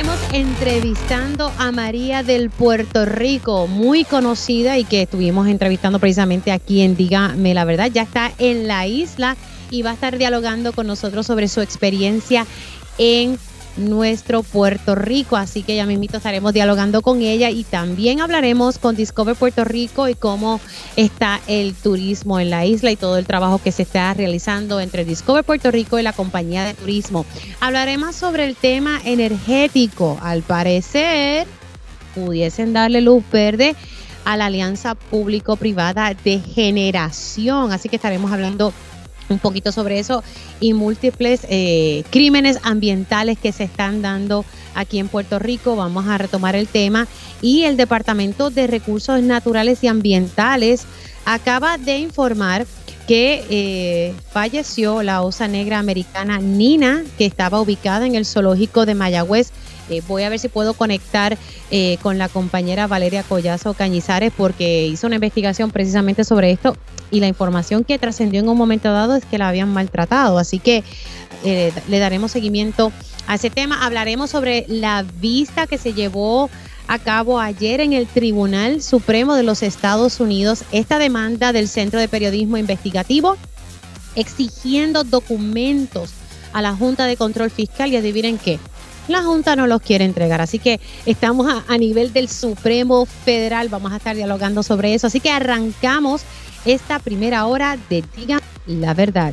estaremos entrevistando a María del Puerto Rico, muy conocida y que estuvimos entrevistando precisamente aquí en Dígame la Verdad. Ya está en la isla y va a estar dialogando con nosotros sobre su experiencia en nuestro Puerto Rico. Así que ya mismito estaremos dialogando con ella y también hablaremos con Discover Puerto Rico y cómo está el turismo en la isla y todo el trabajo que se está realizando entre Discover Puerto Rico y la compañía de turismo. Hablaremos sobre el tema energético. Al parecer, pudiesen darle luz verde a la alianza público-privada de generación. Así que estaremos hablando un poquito sobre eso y múltiples eh, crímenes ambientales que se están dando aquí en Puerto Rico. Vamos a retomar el tema y el Departamento de Recursos Naturales y Ambientales acaba de informar que eh, falleció la osa negra americana Nina, que estaba ubicada en el zoológico de Mayagüez. Eh, voy a ver si puedo conectar con la compañera Valeria Collazo Cañizares porque hizo una investigación precisamente sobre esto y la información que trascendió en un momento dado es que la habían maltratado. Así que eh, le daremos seguimiento a ese tema. Hablaremos sobre la vista que se llevó a cabo ayer en el Tribunal Supremo de los Estados Unidos esta demanda del Centro de Periodismo Investigativo exigiendo documentos a la Junta de Control Fiscal y adivinen qué, la Junta no los quiere entregar. Así que estamos a, a, nivel del Supremo Federal, vamos a estar dialogando sobre eso. Así que arrancamos esta primera hora de Diga la Verdad.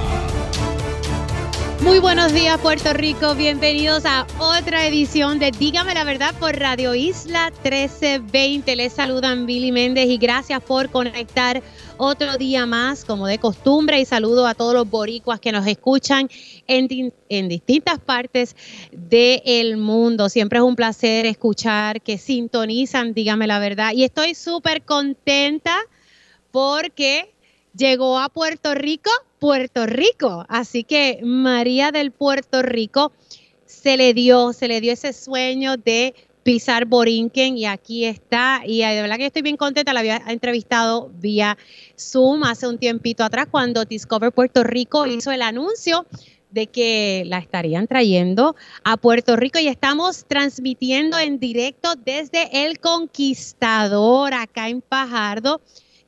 Muy buenos días Puerto Rico, bienvenidos a otra edición de Dígame la verdad por Radio Isla 1320. Les saludan Billy Méndez y gracias por conectar otro día más como de costumbre y saludo a todos los boricuas que nos escuchan en, en distintas partes del mundo. Siempre es un placer escuchar que sintonizan Dígame la verdad y estoy súper contenta porque llegó a Puerto Rico Puerto Rico. Así que María del Puerto Rico se le dio, se le dio ese sueño de pisar Borinquen y aquí está. Y de verdad que estoy bien contenta, la había entrevistado vía Zoom hace un tiempito atrás cuando Discover Puerto Rico hizo el anuncio de que la estarían trayendo a Puerto Rico y estamos transmitiendo en directo desde El Conquistador acá en Pajardo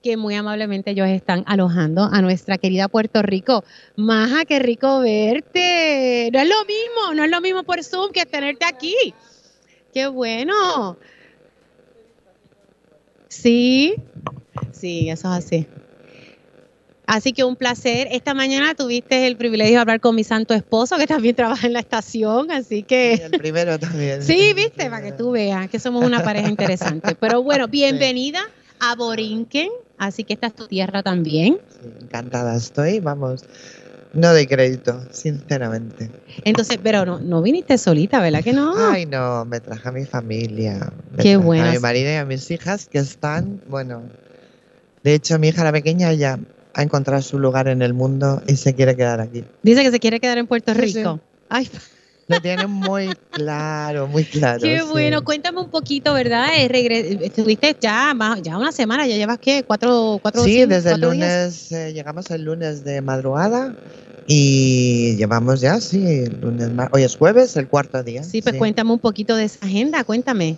que muy amablemente ellos están alojando a nuestra querida Puerto Rico. Maja, qué rico verte. No es lo mismo, no es lo mismo por Zoom que tenerte aquí. Qué bueno. Sí, sí, eso es así. Así que un placer. Esta mañana tuviste el privilegio de hablar con mi santo esposo, que también trabaja en la estación, así que... el primero también. Sí, viste, para que tú veas que somos una pareja interesante. Pero bueno, bienvenida a Borinquen. Así que esta es tu tierra también. encantada estoy, vamos. No doy crédito, sinceramente. Entonces, pero no, no viniste solita, ¿verdad que no? Ay, no, me traje a mi familia. Qué bueno. A mi marido y a mis hijas que están, bueno. De hecho, mi hija la pequeña ya ha encontrado su lugar en el mundo y se quiere quedar aquí. Dice que se quiere quedar en Puerto Rico. Ay, lo tienen muy claro, muy claro. Qué bueno, cuéntame un poquito, ¿verdad? Eh, estuviste ya ya una semana, ya llevas qué, cuatro, cuatro Sí, desde el lunes, eh, llegamos el lunes de madrugada y llevamos ya, sí, el lunes, hoy es jueves, el cuarto día. Sí, pues cuéntame un poquito de esa agenda, cuéntame.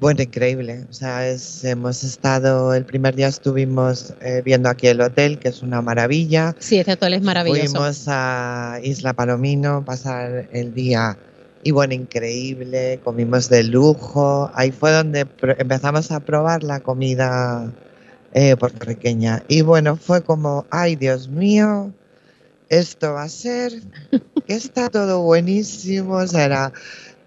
Bueno, increíble. O sea, hemos estado, el primer día estuvimos eh, viendo aquí el hotel, que es una maravilla. Sí, este hotel es maravilloso. Fuimos a Isla Palomino, pasar el día y bueno, increíble, comimos de lujo. Ahí fue donde empezamos a probar la comida eh, puertorriqueña. Y bueno, fue como, ay Dios mío, esto va a ser, que está todo buenísimo. O sea, era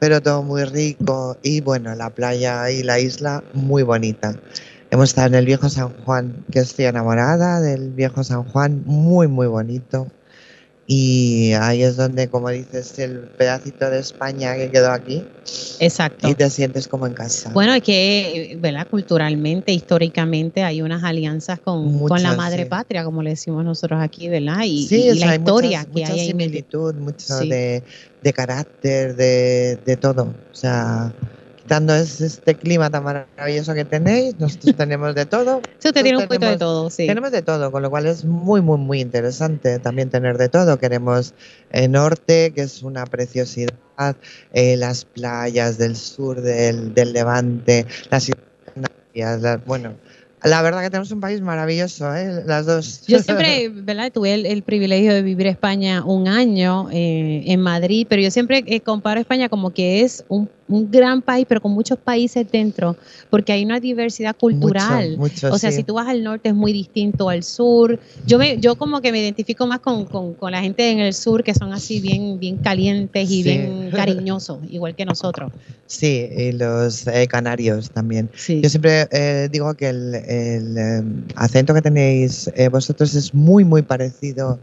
pero todo muy rico y bueno, la playa y la isla muy bonita. Hemos estado en el viejo San Juan, que estoy enamorada del viejo San Juan, muy, muy bonito. Y ahí es donde, como dices, el pedacito de España que quedó aquí Exacto. y te sientes como en casa. Bueno, es que, ¿verdad? Culturalmente, históricamente, hay unas alianzas con, con la Muchas, madre sí. patria, como le decimos nosotros aquí, ¿verdad? Y, sí, y o sea, la hay historia muchas- que mucha hay meti- similitud, mucho Sí. de, de carácter, de, de todo. O sea, es- este clima tan maravilloso que tenéis, nosotros tenemos de todo. Usted tiene un poquito de todo, sí. Tenemos de todo, con lo cual es muy, muy, muy interesante también tener de todo. Queremos el norte, que es una preciosidad, eh, las playas del sur, del, del levante, las islas bueno, la verdad que tenemos un país maravilloso, ¿eh? las dos. Yo siempre, ¿verdad? Tuve el, el privilegio de vivir España un año eh, en Madrid, pero yo siempre eh, comparo España como que es un, un gran país, pero con muchos países dentro, porque hay una diversidad cultural. Mucho, mucho, O sea, sí. si tú vas al norte es muy distinto al sur. Yo me, yo como que me identifico más con, con- con la gente en el sur que son así bien, bien calientes y Sí. bien cariñosos, igual que nosotros. Sí, y los eh, canarios también. Sí. Yo siempre eh, digo que el, el, eh, acento que tenéis eh, vosotros es muy, muy parecido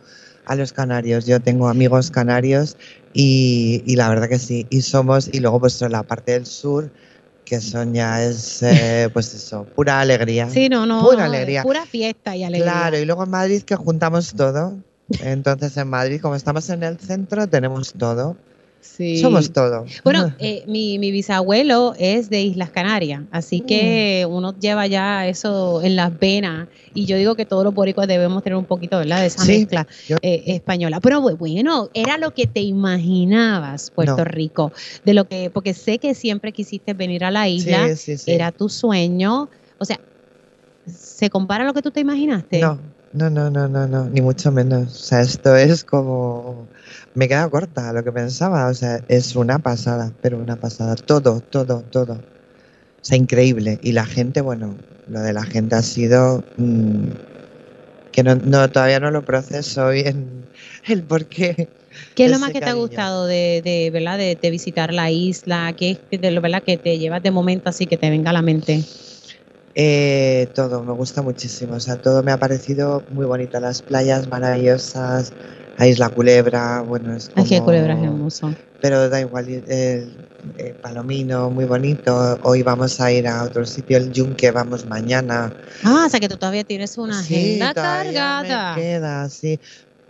a los canarios. Yo tengo amigos canarios y, y la verdad que sí. Y somos, y luego pues la parte del sur, que son ya es, eh, pues eso, pura alegría. Sí, no, no. Pura alegría. Pura fiesta y alegría. Claro, y luego en Madrid que juntamos todo. Entonces en Madrid, como estamos en el centro, tenemos todo. Sí. Somos todo. Bueno, eh, mi, mi bisabuelo es de Islas Canarias, así que Mm. uno lleva ya eso en las venas y yo digo que todos los boricuas debemos tener un poquito, ¿verdad? De esa Sí, mezcla yo- eh, española. Pero bu- bueno, era lo que te imaginabas, Puerto No. Rico, de lo que, porque sé que siempre quisiste venir a la isla, sí, sí, sí. era tu sueño, o sea, ¿se compara a lo que tú te imaginaste? No, no, no, no, no, no, ni mucho menos. O sea, esto es como. Me queda corta lo que pensaba. O sea, es una pasada, pero una pasada. Todo, todo, todo. O sea, increíble. Y la gente, bueno, lo de la gente ha sido. mm, que no, no, todavía no lo proceso bien el por qué. ¿Qué es lo más que te ha gustado de, de, ¿verdad? De, de visitar la isla? ¿Qué es de lo verdad que te llevas de momento así que te venga a la mente? Eh, todo, me gusta muchísimo. O sea, todo me ha parecido muy bonito. Las playas maravillosas, la isla Culebra, bueno, es como... Qué culebra es hermoso. pero da igual, el, el Palomino, muy bonito. Hoy vamos a ir a otro sitio, el Yunque, vamos mañana. Ah, o sea que tú todavía tienes una Sí, agenda cargada. Me queda, sí.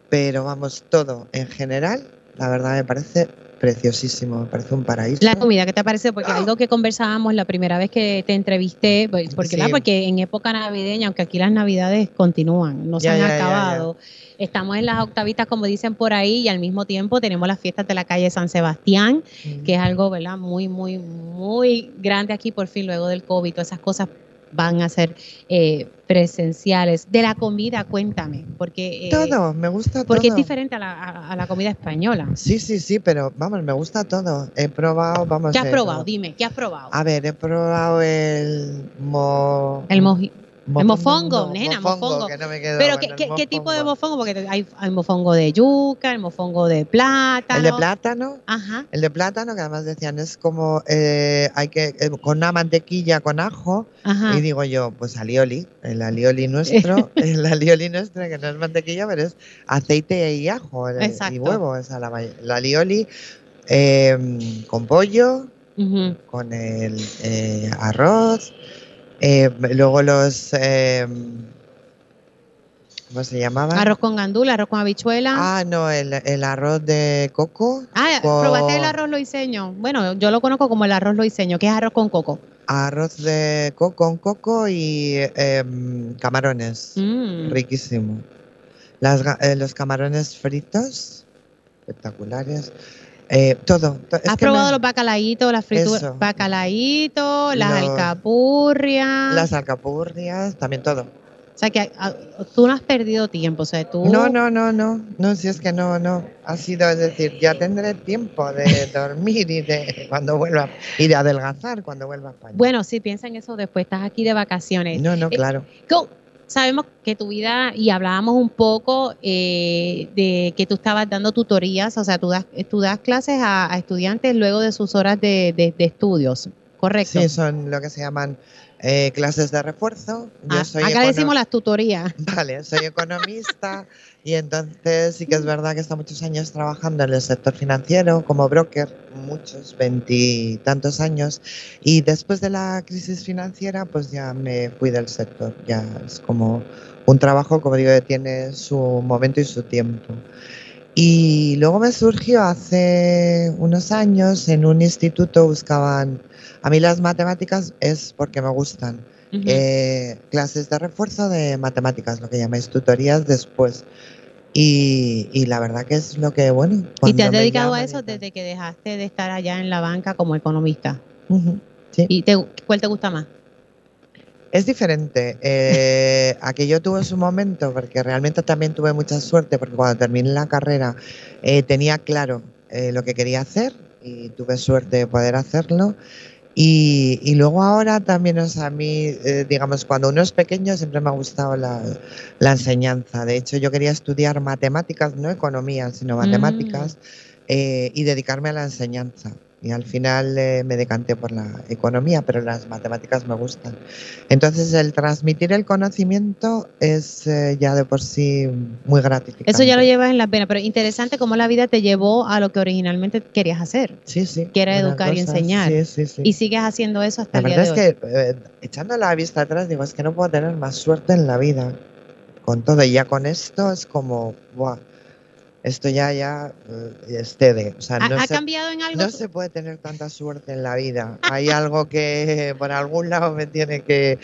Pero vamos, todo en general, la verdad me parece preciosísimo, me parece un paraíso. La comida, ¿qué te parece? Porque algo que conversábamos la primera vez que te entrevisté, pues, porque, Sí. ¿verdad? porque en época navideña, aunque aquí las navidades continúan, no se han ya, ya, acabado. Estamos en las octavitas, como dicen por ahí, y al mismo tiempo tenemos las fiestas de la calle San Sebastián, Mm. que es algo, ¿verdad? Muy, muy, muy grande aquí por fin, luego del COVID, todas esas cosas van a ser eh, presenciales. De la comida, cuéntame, porque, eh, Todo, me gusta porque es diferente a la, a- a la comida española. Sí, sí, sí, pero vamos, me gusta todo. He probado, vamos. ¿Qué has eh, probado? Dime, ¿qué has probado? A ver, he probado el mo... El moji- mofongo, no, nena, mofongo. que no me quedo Pero ¿qué, qué, qué tipo de mofongo. mofongo? Porque hay, hay mofongo de yuca, el mofongo de plátano. El de plátano. Ajá. El de plátano, que además decían, es como, eh, hay que, eh, con una mantequilla con ajo, Ajá. y digo yo, pues alioli, el alioli nuestro, el alioli nuestro, que no es mantequilla, pero es aceite y ajo el- y huevo, a la el alioli eh, con pollo, Ujú. con el eh, arroz, eh, luego los, eh, ¿cómo se llamaban? Arroz con gandula, arroz con habichuela. Ah, no, el, el arroz de coco, Ah, con- ¿probaste el arroz loiseño? Bueno, yo lo conozco como el arroz loiseño, que es arroz con coco. arroz de coco con coco y em, camarones. Mm. Riquísimo. Las eh, los camarones fritos, espectaculares. Eh, todo. ¿Has probado me- los bacalaitos, las frituras? Bacalaitos, las Los- alcapurrias. Las alcapurrias, también todo. O sea que ah, tú no has perdido tiempo, o sea, tú... No, no, no, no. No, si es que no, no. Ha sido, es decir, ya tendré tiempo de dormir y de cuando vuelva y de adelgazar cuando vuelva a España. Bueno, sí, piensa en eso después, estás aquí de vacaciones. no, no, eh, claro. Go. Sabemos que tu vida, y hablábamos un poco eh, de que tú estabas dando tutorías, o sea, tú das, tú das clases a, a estudiantes luego de sus horas de, de- de estudios, ¿correcto? Sí, son lo que se llaman eh, clases de refuerzo. Yo Ah, soy acá decimos las tutorías. Vale, soy economista y entonces sí que es verdad que estado muchos años trabajando en el sector financiero como broker, muchos, veintitantos años, y después de la crisis financiera pues ya me fui del sector, ya es como un trabajo, como digo, que tiene su momento y su tiempo. Y luego me surgió hace unos años en un instituto, buscaban, a mí las matemáticas es porque me gustan. Eh, clases de refuerzo de matemáticas, lo que llamáis tutorías después. Y, y la verdad que es lo que, bueno. ¿Y te has dedicado a llaman eso desde que dejaste de estar allá en la banca como economista? Sí. ¿Y te, cuál te gusta más? Es diferente. Eh, aquello tuvo su momento porque realmente también tuve mucha suerte porque cuando terminé la carrera eh, tenía claro eh, lo que quería hacer y tuve suerte de poder hacerlo. Y, y luego ahora también, o sea, a mí, eh, digamos, cuando uno es pequeño siempre me ha gustado la, la enseñanza. De hecho, yo quería estudiar matemáticas, no economía, sino matemáticas, eh, y dedicarme a la enseñanza. Y al final eh, me decanté por la economía, pero las matemáticas me gustan. Entonces, el transmitir el conocimiento es eh, ya de por sí muy gratificante. Eso ya lo llevas en la pena, pero interesante cómo la vida te llevó a lo que originalmente querías hacer. Sí, sí. que era educar y enseñar. Sí, sí, sí. Y sigues haciendo eso hasta La el día verdad de es hoy. que, eh, echando la vista atrás, digo, es que no puedo tener más suerte en la vida. Con todo, y ya con esto es como, ¡buah! Esto ya, ya eh, excede. O sea, ¿Ha, no, ha se, cambiado en algo? no se puede tener tanta suerte en la vida. Hay algo que por algún lado me tiene que.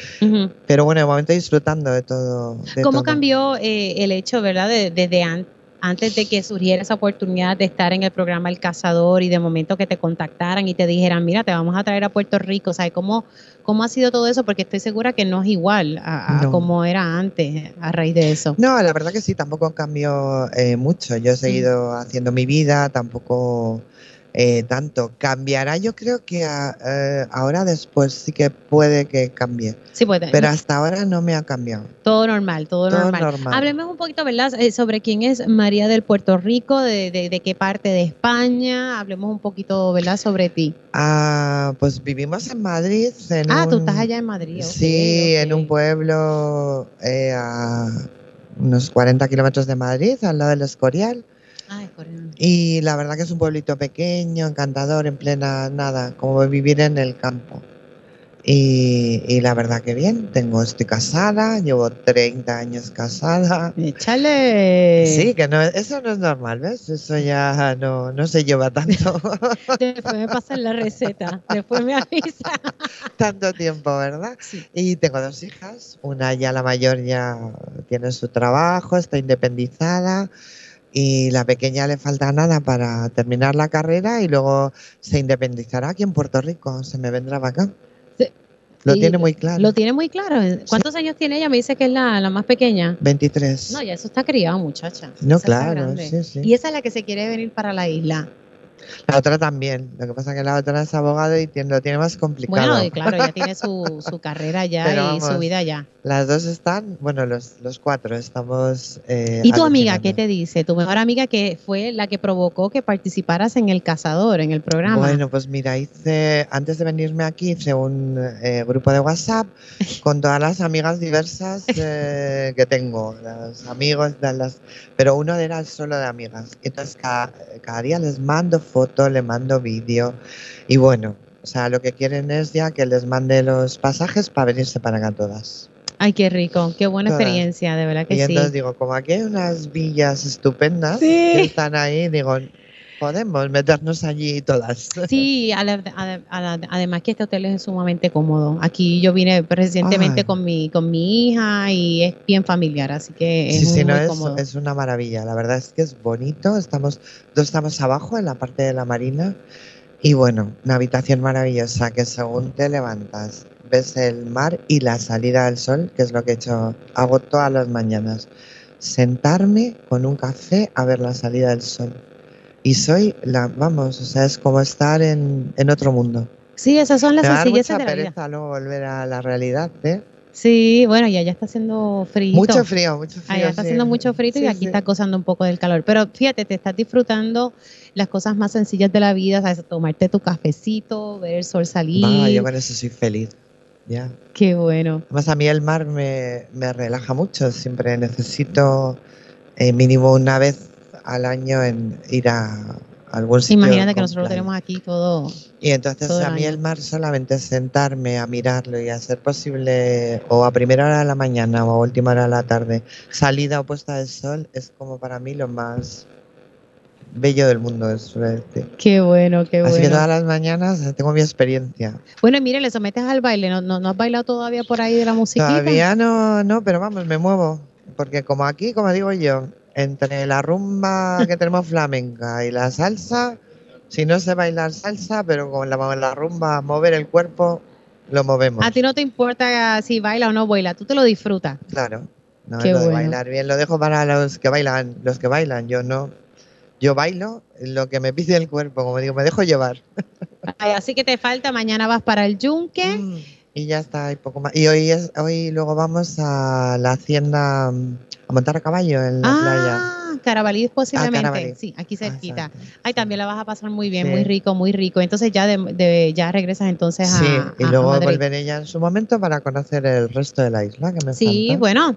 Pero bueno, de momento disfrutando de todo. de ¿Cómo todo. cambió eh, el hecho, verdad, de- desde an- antes de que surgiera esa oportunidad de estar en el programa El Cazador y de momento que te contactaran y te dijeran, mira, te vamos a traer a Puerto Rico? Sea, ¿cómo, cómo ha sido todo eso? Porque estoy segura que no es igual a, a No. como era antes a raíz de eso. No, la verdad que sí, tampoco cambió eh, mucho. Yo he seguido haciendo mi vida, tampoco eh, tanto. Cambiará, yo creo que a- eh, ahora después sí que puede que cambie, Sí, pues pero hasta ahora no me ha cambiado. todo normal, todo, Todo normal. normal. Hablemos un poquito, ¿verdad?, eh, sobre quién es María del Puerto Rico, de, de- de qué parte de España. Hablemos un poquito, ¿verdad?, sobre ti. Ah, pues vivimos en Madrid. En Ah, tú un- estás allá en Madrid. Sí, en un pueblo eh, a unos 40 kilómetros de Madrid, al lado del Escorial. Ay, corriendo. Y la verdad que es un pueblito pequeño, encantador, en plena nada, como vivir en el campo. Y, y la verdad que bien, tengo, estoy casada, llevo 30 años casada. Échale. Sí, que no, eso no es normal, ¿ves? Eso ya no, no se lleva tanto, Después me pasan la receta. Después me avisa. tanto tiempo, ¿verdad? Sí. Y tengo dos hijas, una ya la mayor ya tiene su trabajo, está independizada y la pequeña le falta nada para terminar la carrera y luego se independizará aquí en Puerto Rico, se me vendrá para acá. Sí. Lo tiene muy claro. Lo tiene muy claro. ¿Cuántos años tiene ella? Me dice que es la, la más pequeña. 23. No, ya eso está criado, muchacha. No, Esa claro, sí. Y esa es la que se quiere venir para la isla. La otra también, lo que pasa es que la otra es abogado y tiene, lo tiene más complicado. Bueno, y claro, ya tiene su, su carrera ya Pero y su vamos, vida ya. Las dos están, bueno, los, los cuatro estamos... eh, ¿Y tu amiga qué te dice? Tu mejor amiga que fue la que provocó que participaras en El Cazador, en el programa. Bueno, pues mira, hice, antes de venirme aquí, hice un eh, grupo de WhatsApp con todas las amigas diversas eh, que tengo, los amigos, de las, pero uno era solo de amigas. Entonces cada, cada día les mando foto, le mando vídeo y bueno, o sea, lo que quieren es ya que les mande los pasajes para venirse para acá todas. Ay, qué rico, qué buena Todas. experiencia, de verdad y que sí. entonces digo, como aquí hay unas villas estupendas Sí. que están ahí, digo, podemos meternos allí todas. Sí, a la- a- a la- además que este hotel es sumamente cómodo. Aquí yo vine recientemente Ay. con mi con mi hija y es bien familiar, así que es Sí, sí, muy no, es, cómodo. es una maravilla. La verdad es que es bonito. Estamos, dos estamos abajo en la parte de la marina. Y bueno, una habitación maravillosa que según te levantas, ves el mar y la salida del sol, que es lo que he hecho, hago todas las mañanas. Sentarme con un café a ver la salida del sol. Y soy la, vamos, o sea, es como estar en, en otro mundo. Sí, esas son las mucha de la vida. pereza luego volver a la realidad, ¿eh? Sí, bueno, y allá está haciendo frío. Mucho frío, mucho frío. Allá está sí. haciendo mucho frío y Sí, aquí sí. está gozando un poco del calor. Pero fíjate, te estás disfrutando las cosas más sencillas de la vida, ¿sabes? tomarte tu cafecito, ver el sol salir. Va, yo con eso soy feliz. ya. Qué bueno. Además, a mí el mar me, me relaja mucho. Siempre necesito eh, mínimo una vez al año en ir a algún sitio. Imagínate que nosotros lo tenemos aquí todo. Y entonces todo a mí el mar solamente sentarme a mirarlo y a ser posible o a primera hora de la mañana o a última hora de la tarde, salida o puesta del sol, es como para mí lo más bello del mundo, suele decir. Qué bueno, qué Así que bueno. todas las mañanas tengo mi experiencia. Bueno, y mire, le sometes al baile. ¿No, no, no has bailado todavía por ahí de la musiquita? Todavía no, no, pero vamos, me muevo. Porque como aquí, como digo yo, entre la rumba que tenemos flamenca y la salsa, si no sé bailar salsa, pero con la, la rumba mover el cuerpo, lo movemos. A ti no te importa si baila o no baila, tú te lo disfrutas. Claro. No, Qué lo de bueno. bailar bien lo dejo para los que bailan, los que bailan, yo no. Yo bailo lo que me pide el cuerpo, como digo, me dejo llevar. Ay, así que te falta, mañana vas para el yunque. Mm, Y ya está, y poco más. Y hoy es, hoy luego vamos a la hacienda mm, a montar a caballo en la playa. ah, Carabalí posiblemente. Carabalí. Sí, aquí Ah, cerquita. exacto. Ay, también la vas a pasar muy bien, Sí. muy rico, muy rico. Entonces ya de, de- ya regresas entonces a, Sí, y a- a luego Madrid. volveré ya en su momento para conocer el resto de la isla que me Sí, falta. bueno,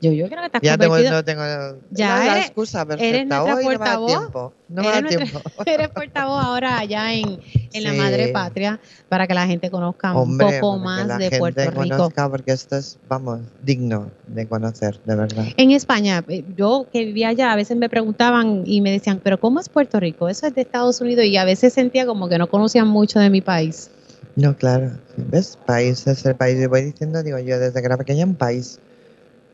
yo, yo creo que estás Ya tengo, no tengo Ya la eres- excusa eres perfecta. nuestra Hoy no me da portavoz. tiempo. No me Eres da nuestra- tiempo. Eres portavoz ahora allá en, en la Sí. madre patria para que la gente conozca Hombre, un poco más la de gente Puerto Rico. conozca, porque esto es, vamos, digno de conocer, de verdad. En España, eh, yo que vivía allá, a veces me preguntaban y me decían, pero ¿cómo es Puerto Rico? Eso es de Estados Unidos y a veces sentía como que no conocían mucho de mi país. No, claro. ¿Ves? País es el país. Y voy diciendo, digo yo, desde que era pequeña, un país.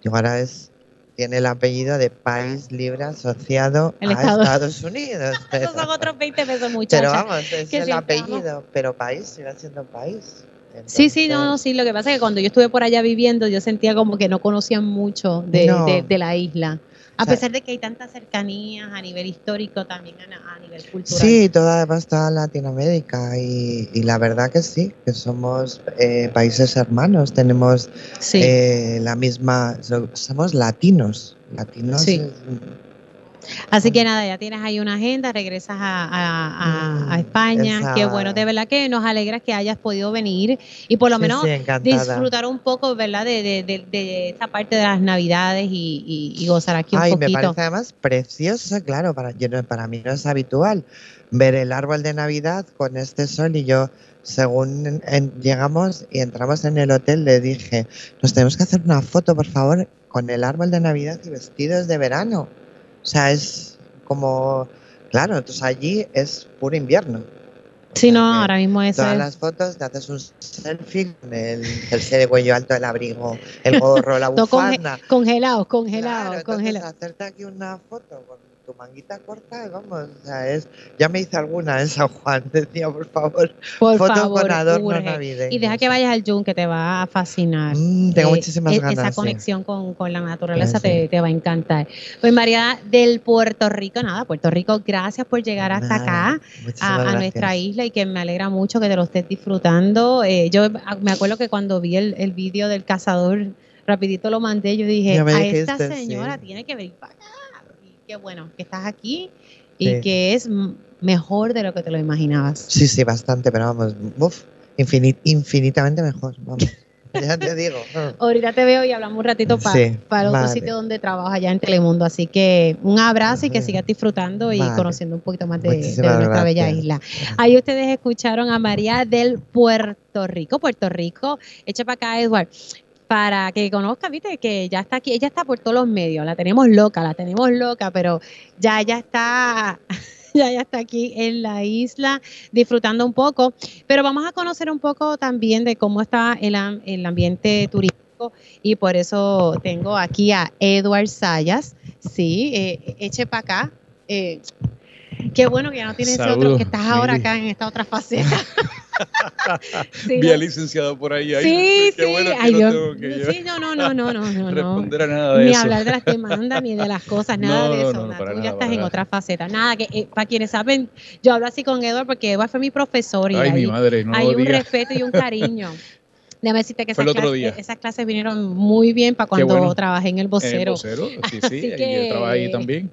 Y ahora es tiene el apellido de País Libre Asociado El a Estado- Estados Unidos. Esos son otros 20 pesos, Pero muchachos. vamos, es el apellido, pero país sigue siendo país. Sí, sí, no, no, Entonces, sí. Lo que pasa es que cuando yo estuve por allá viviendo, yo sentía como que no conocían mucho de, No. de- de la isla. A sea, pesar de que hay tantas cercanías a nivel histórico, también a, a nivel cultural. Sí, toda, además toda Latinoamérica y, y la verdad que sí, que somos eh, países hermanos, tenemos Sí. eh, la misma, so- somos latinos, latinos. Sí. es- Así que nada, ya tienes ahí una agenda, regresas a, a- a- a España. esa- Qué bueno, de verdad que nos alegra que hayas podido venir y por lo sí, menos sí, disfrutar un poco, ¿verdad? De, de, de- de esta parte de las navidades y, y- y gozar aquí un Ay, me parece además precioso, claro, para, yo no- para mí no es habitual ver el árbol de Navidad con este sol y yo, según en- en- llegamos y entramos en el hotel, le dije, nos tenemos que hacer una foto, por favor, con el árbol de Navidad y vestidos de verano. O sea, es como, claro, entonces allí es puro invierno. Sí, no, ahora mismo eso Todas es. las fotos, te haces un selfie con el jersey de cuello alto, el abrigo, el gorro, la conge- bufanda. Congelados, congelados, Claro, entonces congelados. hacerte aquí una foto con tu manguita corta, vamos, o sea, es, ya me hice alguna en San Juan, decía, por favor, Por foto favor, con adorno navideño. Y deja que vayas al Jun, que te va a fascinar. Mm, tengo Eh, muchísimas e- ganas. Esa sí. conexión con, con la naturaleza Sí. te, te va a encantar. Pues María del Puerto Rico, nada, Puerto Rico, gracias por llegar hasta Nada, acá. a, a nuestra isla y que me alegra mucho que te lo estés disfrutando. Eh, yo me acuerdo que cuando vi el, el vídeo del cazador, rapidito lo mandé, yo dije, a esta señora sí. tiene que venir para acá. Qué bueno que estás aquí y Sí. que es mejor de lo que te lo imaginabas. Sí, sí, bastante, pero vamos, uf, infini- infinitamente mejor, vamos. ya te digo. Ahorita te veo y hablamos un ratito para Sí, para otro sitio donde trabajas allá en Telemundo. Así que un abrazo y que sigas disfrutando y conociendo un poquito más de, nuestra bella isla. Ahí ustedes escucharon a María del Puerto Rico, Puerto Rico. Echa para acá, Edward. Para que conozca, viste, que ya está aquí, ella está por todos los medios, la tenemos loca, la tenemos loca, pero ya ya está, ya está aquí en la isla disfrutando un poco. Pero vamos a conocer un poco también de cómo está el, el ambiente turístico y por eso tengo aquí a Edward Sayas. Sí, eh, eche para acá. Eh, qué bueno que ya no tienes ese otro, Saludos, que estás ahora acá en esta otra faceta. Sí, Vi al licenciado por ahí. ay, Sí, qué sí. bueno que Ay, no yo- que sí, no, no, no, no, no, no, responder a nada de Ni eso. hablar de las demandas, ni de las cosas, nada No, de eso. no, nada. Tú ya nada, estás para en nada. otra faceta. Nada, que eh, para quienes saben, yo hablo así con Edward porque Edward fue mi profesor y Ay, mi ahí madre, no hay un respeto y un cariño. Déjame decirte que esas, clases, esas clases vinieron muy bien para cuando bueno. trabajé en el En el vocero. vocero, sí, sí, que- yo trabajé ahí también.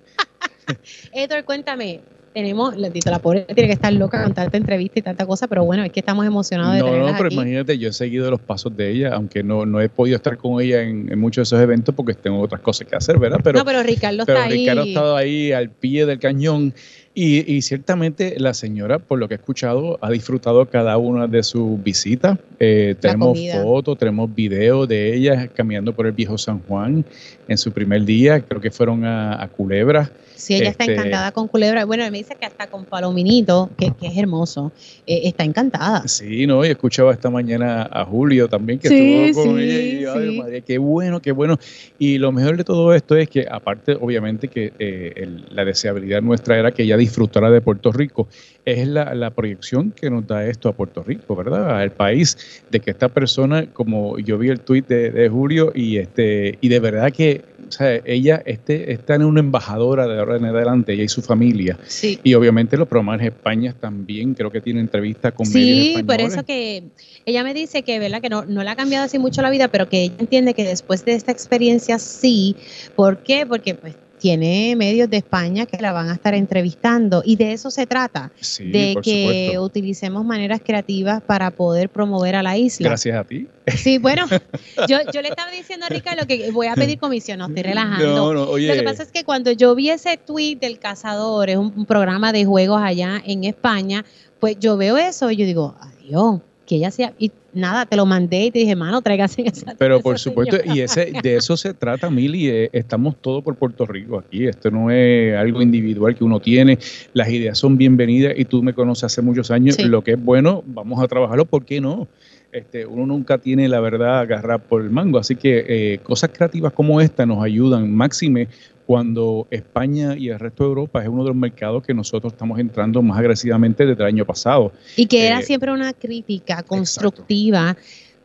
Edward, cuéntame, tenemos, la, la pobre tiene que estar loca con tanta entrevista y tanta cosa, pero bueno, es que estamos emocionados de No, no, pero aquí. imagínate, yo he seguido los pasos de ella, aunque no, no he podido estar con ella en, en muchos de esos eventos porque tengo otras cosas que hacer, ¿verdad? Pero, no, pero Ricardo pero está ahí. Ricardo ha estado ahí al pie del cañón y, y ciertamente la señora, por lo que he escuchado, ha disfrutado cada una de sus visitas. Eh, tenemos fotos, tenemos videos de ella caminando por el viejo San Juan en su primer día, creo que fueron a, a Culebra. Sí, ella está Este- encantada con Culebra. Bueno, me dice que hasta con Palominito, que, que es hermoso, eh, está encantada. Sí, no, y escuchaba esta mañana a Julio también que Sí, estuvo con sí, ella y yo, sí. madre, qué bueno, qué bueno. Y lo mejor de todo esto es que aparte, obviamente, que eh, el- la deseabilidad nuestra era que ella disfrutara de Puerto Rico. Es la, la proyección que nos da esto a Puerto Rico, ¿verdad? Al país, de que esta persona, como yo vi el tuit de, de Julio, y este, y de verdad que, o sea, ella este, está en una embajadora de ahora en adelante, ella y su familia. Sí. Y obviamente los programas en España también, creo que tiene entrevistas con medios Sí, por eso que ella me dice que, ¿verdad? Que no, no le ha cambiado así mucho la vida, pero que ella entiende que después de esta experiencia sí. ¿Por qué? Porque pues tiene medios de España que la van a estar entrevistando y de eso se trata, Sí, de que supuesto. utilicemos maneras creativas para poder promover a la isla. Gracias a ti. Sí, bueno, yo, yo le estaba diciendo a Ricardo que voy a pedir comisión, no estoy relajando. No, no, oye. Lo que pasa es que cuando yo vi ese tweet del cazador, es un, un programa de juegos allá en España, pues yo veo eso y yo digo, adiós, que ella sea, y nada, te lo mandé y te dije, mano, tráigase esa Pero esa por supuesto, señora". y ese, de eso se trata, Mili. eh, estamos todos por Puerto Rico aquí. Esto no es algo individual que uno tiene. Las ideas son bienvenidas y tú me conoces hace muchos años. Sí. Lo que es bueno, vamos a trabajarlo. ¿Por qué no? Este, uno nunca tiene la verdad agarrar por el mango. Así que eh, cosas creativas como esta nos ayudan. Máxime cuando España y el resto de Europa es uno de los mercados que nosotros estamos entrando más agresivamente desde el año pasado. Y que era eh, siempre una crítica constructiva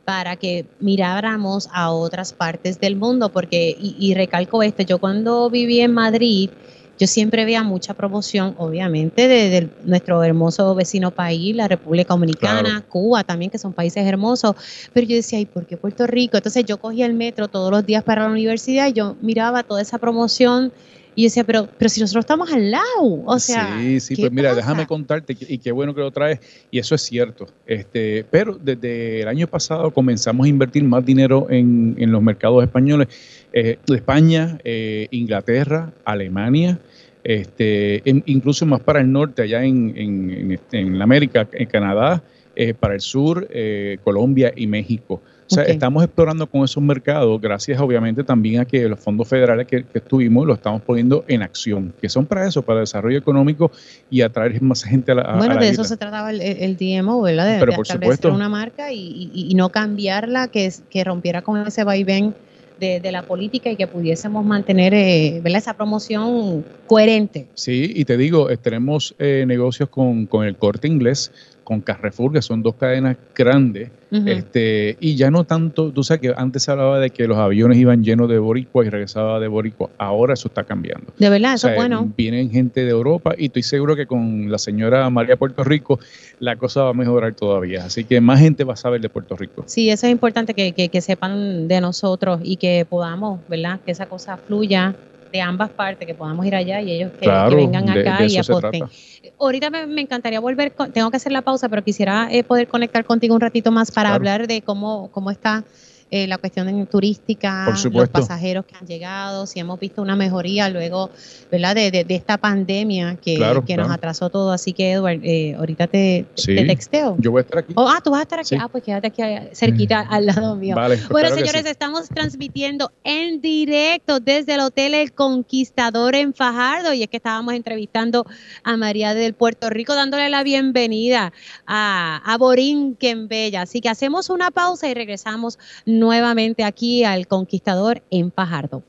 para que miráramos a otras partes del mundo, porque, y, y recalco esto, yo cuando viví en Madrid, yo siempre veía mucha promoción, obviamente, de, de nuestro hermoso vecino país, la República Dominicana, Claro. Cuba también, que son países hermosos, pero yo decía, ¿y por qué Puerto Rico? Entonces yo cogía el metro todos los días para la universidad y yo miraba toda esa promoción y yo decía, pero, pero si nosotros estamos al lado, o sea... sí, sí, ¿qué pues mira, pasa? déjame contarte y qué bueno que lo traes y eso es cierto. Este, pero desde el año pasado comenzamos a invertir más dinero en, en los mercados españoles, eh, España, eh, Inglaterra, Alemania, este, en- incluso más para el norte, allá en, en, en, este, América, en Canadá, eh, para el sur, eh, Colombia y México. O sea, estamos explorando con esos mercados, gracias obviamente también a que los fondos federales que, que estuvimos los estamos poniendo en acción, que son para eso, para el desarrollo económico y atraer más gente a la, a- Bueno, a la de isla. eso se trataba el, el DMO, ¿verdad? De, Pero de por establecer supuesto. una marca y, y- y no cambiarla, que, que rompiera con ese vaivén de, la política y que pudiésemos mantener eh, esa promoción coherente. Sí, y te digo, eh, tenemos eh, negocios con, con el corte inglés, con Carrefour, que son dos cadenas grandes, este, y ya no tanto, tú sabes que antes se hablaba de que los aviones iban llenos de boricua y regresaba de boricua, ahora eso está cambiando. de verdad, O eso es bueno. Vienen gente de Europa y estoy seguro que con la señora María Puerto Rico la cosa va a mejorar todavía. Así que más gente va a saber de Puerto Rico. Sí, eso es importante que, que- que sepan de nosotros y que podamos, ¿verdad? Que esa cosa fluya de ambas partes, que podamos ir allá y ellos que, vengan acá de y trata. Ahorita me, me encantaría volver, con- tengo que hacer la pausa, pero quisiera eh, poder conectar contigo un ratito más para Claro. hablar de cómo, cómo está eh, la cuestión turística, los pasajeros que han llegado, si hemos visto una mejoría luego ¿verdad? De, de- de esta pandemia que, Claro, que nos atrasó todo. Así que, Edward, eh, ahorita te, Sí. te texteo. Yo voy a estar aquí. Oh, ah, tú vas a estar aquí. Sí. Ah, pues quédate aquí eh, cerquita al lado mío. Vale, Bueno, señores, sí. estamos transmitiendo en directo desde el Hotel El Conquistador en Fajardo y es que estábamos entrevistando a María del Puerto Rico dándole la bienvenida a, a Borinquen Bella. Así que hacemos una pausa y regresamos nuevamente aquí al Conquistador en Fajardo.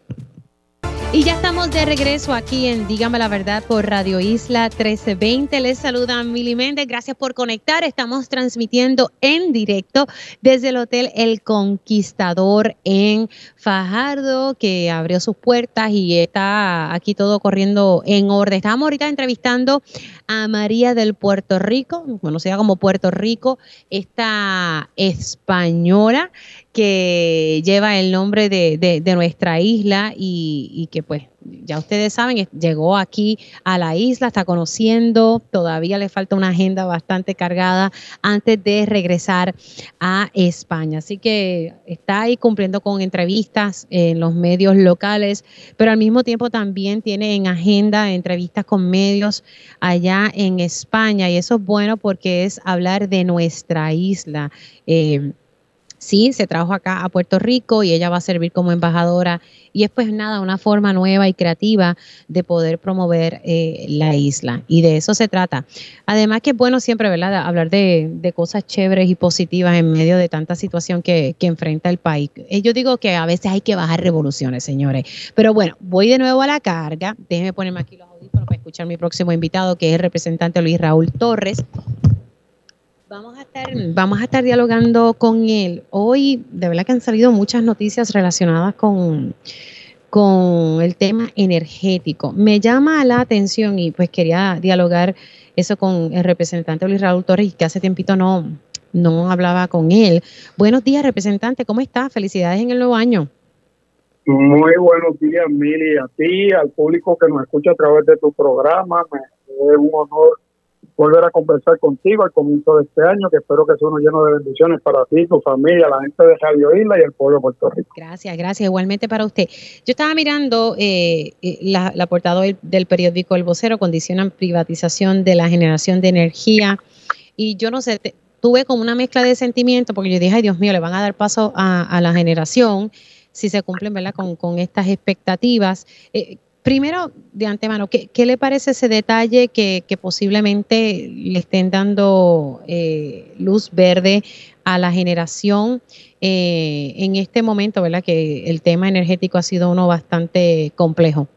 Y ya estamos de regreso aquí en Dígame la Verdad por Radio Isla 1320. Les saluda Mili Méndez. Gracias por conectar. Estamos transmitiendo en directo desde el Hotel El Conquistador en Fajardo, que abrió sus puertas y está aquí todo corriendo en orden. Estábamos ahorita entrevistando a María del Puerto Rico, conocida como Puerto Rico, esta española que lleva el nombre de, nuestra isla y, que pues ya ustedes saben, llegó aquí a la isla, está conociendo, todavía le falta una agenda bastante cargada antes de regresar a España. Así que está ahí cumpliendo con entrevistas en los medios locales, pero al mismo tiempo también tiene en agenda entrevistas con medios allá en España y eso es bueno porque es hablar de nuestra isla. Eh, sí, se trajo acá a Puerto Rico y ella va a servir como embajadora. Y es pues nada, una forma nueva y creativa de poder promover eh, la isla. Y de eso se trata. Además que es bueno siempre, ¿verdad? Hablar de, cosas chéveres y positivas en medio de tanta situación que, enfrenta el país. Eh, yo digo que a veces hay que bajar revoluciones, señores. Pero bueno, voy de nuevo a la carga. Déjenme ponerme aquí los audífonos para escuchar mi próximo invitado, que es el representante Luis Raúl Torres Vamos a, estar, vamos a estar dialogando con él. Hoy, de verdad que han salido muchas noticias relacionadas con, con el tema energético. Me llama la atención y pues quería dialogar eso con el representante Luis Raúl Torres, que hace tiempito no, no hablaba con él. Buenos días, representante, ¿cómo está? Felicidades en el nuevo año. Muy buenos días, Mili, a ti, al público que nos escucha a través de tu programa. Me es un honor volver a conversar contigo al comienzo de este año, que espero que sea uno lleno de bendiciones para ti, tu familia, la gente de Radio Isla y el pueblo de Puerto Rico. Gracias, gracias. Igualmente para usted. Yo estaba mirando eh, eh la, portada del, periódico El Vocero, condicionan privatización de la generación de energía y yo no sé, tuve como una mezcla de sentimientos porque yo dije, ay Dios mío, le van a dar paso a, la generación si se cumplen ¿verdad? Con, con estas expectativas. Eh, Primero, de antemano, ¿qué, le parece ese detalle que, posiblemente le estén dando eh, luz verde a la generación eh, en este momento, ¿verdad? Que el tema energético ha sido uno bastante complejo.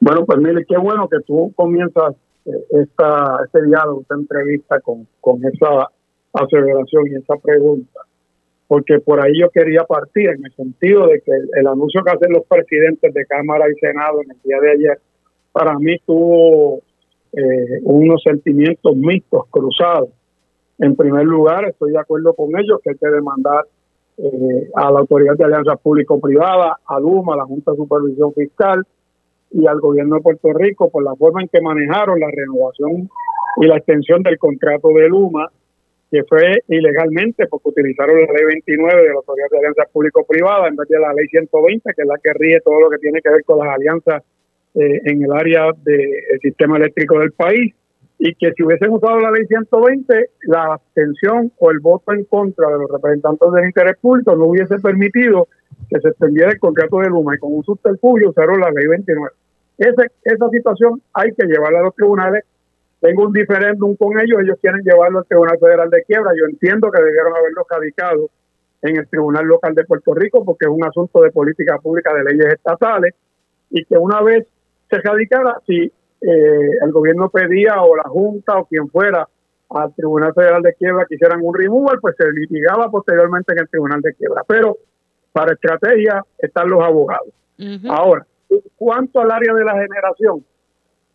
Bueno, pues mire, qué bueno que tú comienzas eh, esta, este diálogo, esta entrevista con, con esa aceleración y esa pregunta porque por ahí yo quería partir en el sentido de que el, anuncio que hacen los presidentes de Cámara y Senado en el día de ayer, para mí tuvo eh, unos sentimientos mixtos, cruzados. En primer lugar, estoy de acuerdo con ellos que hay que demandar eh, a la Autoridad de Alianza Público-Privada, a Luma, a la Junta de Supervisión Fiscal y al gobierno de Puerto Rico por la forma en que manejaron la renovación y la extensión del contrato de Luma que fue ilegalmente porque utilizaron la ley 29 de la Autoridad de Alianzas Público-Privada en vez de la ley 120, que es la que rige todo lo que tiene que ver con las alianzas eh, en el área del sistema eléctrico del país, y que si hubiesen usado la ley 120, la abstención o el voto en contra de los representantes del interés público no hubiese permitido que se extendiera el contrato de Luma y con un subterfugio usaron la ley 29. Ese, esa situación hay que llevarla a los tribunales tengo un diferéndum con ellos, ellos quieren llevarlo al Tribunal Federal de Quiebra. Yo entiendo que debieron haberlo radicado en el Tribunal Local de Puerto Rico porque es un asunto de política pública de leyes estatales y que una vez se radicara, si eh, el gobierno pedía o la Junta o quien fuera al Tribunal Federal de Quiebra que hicieran un removal, pues se litigaba posteriormente en el Tribunal de Quiebra. Pero para estrategia están los abogados. Ahora, cuanto al área de la generación,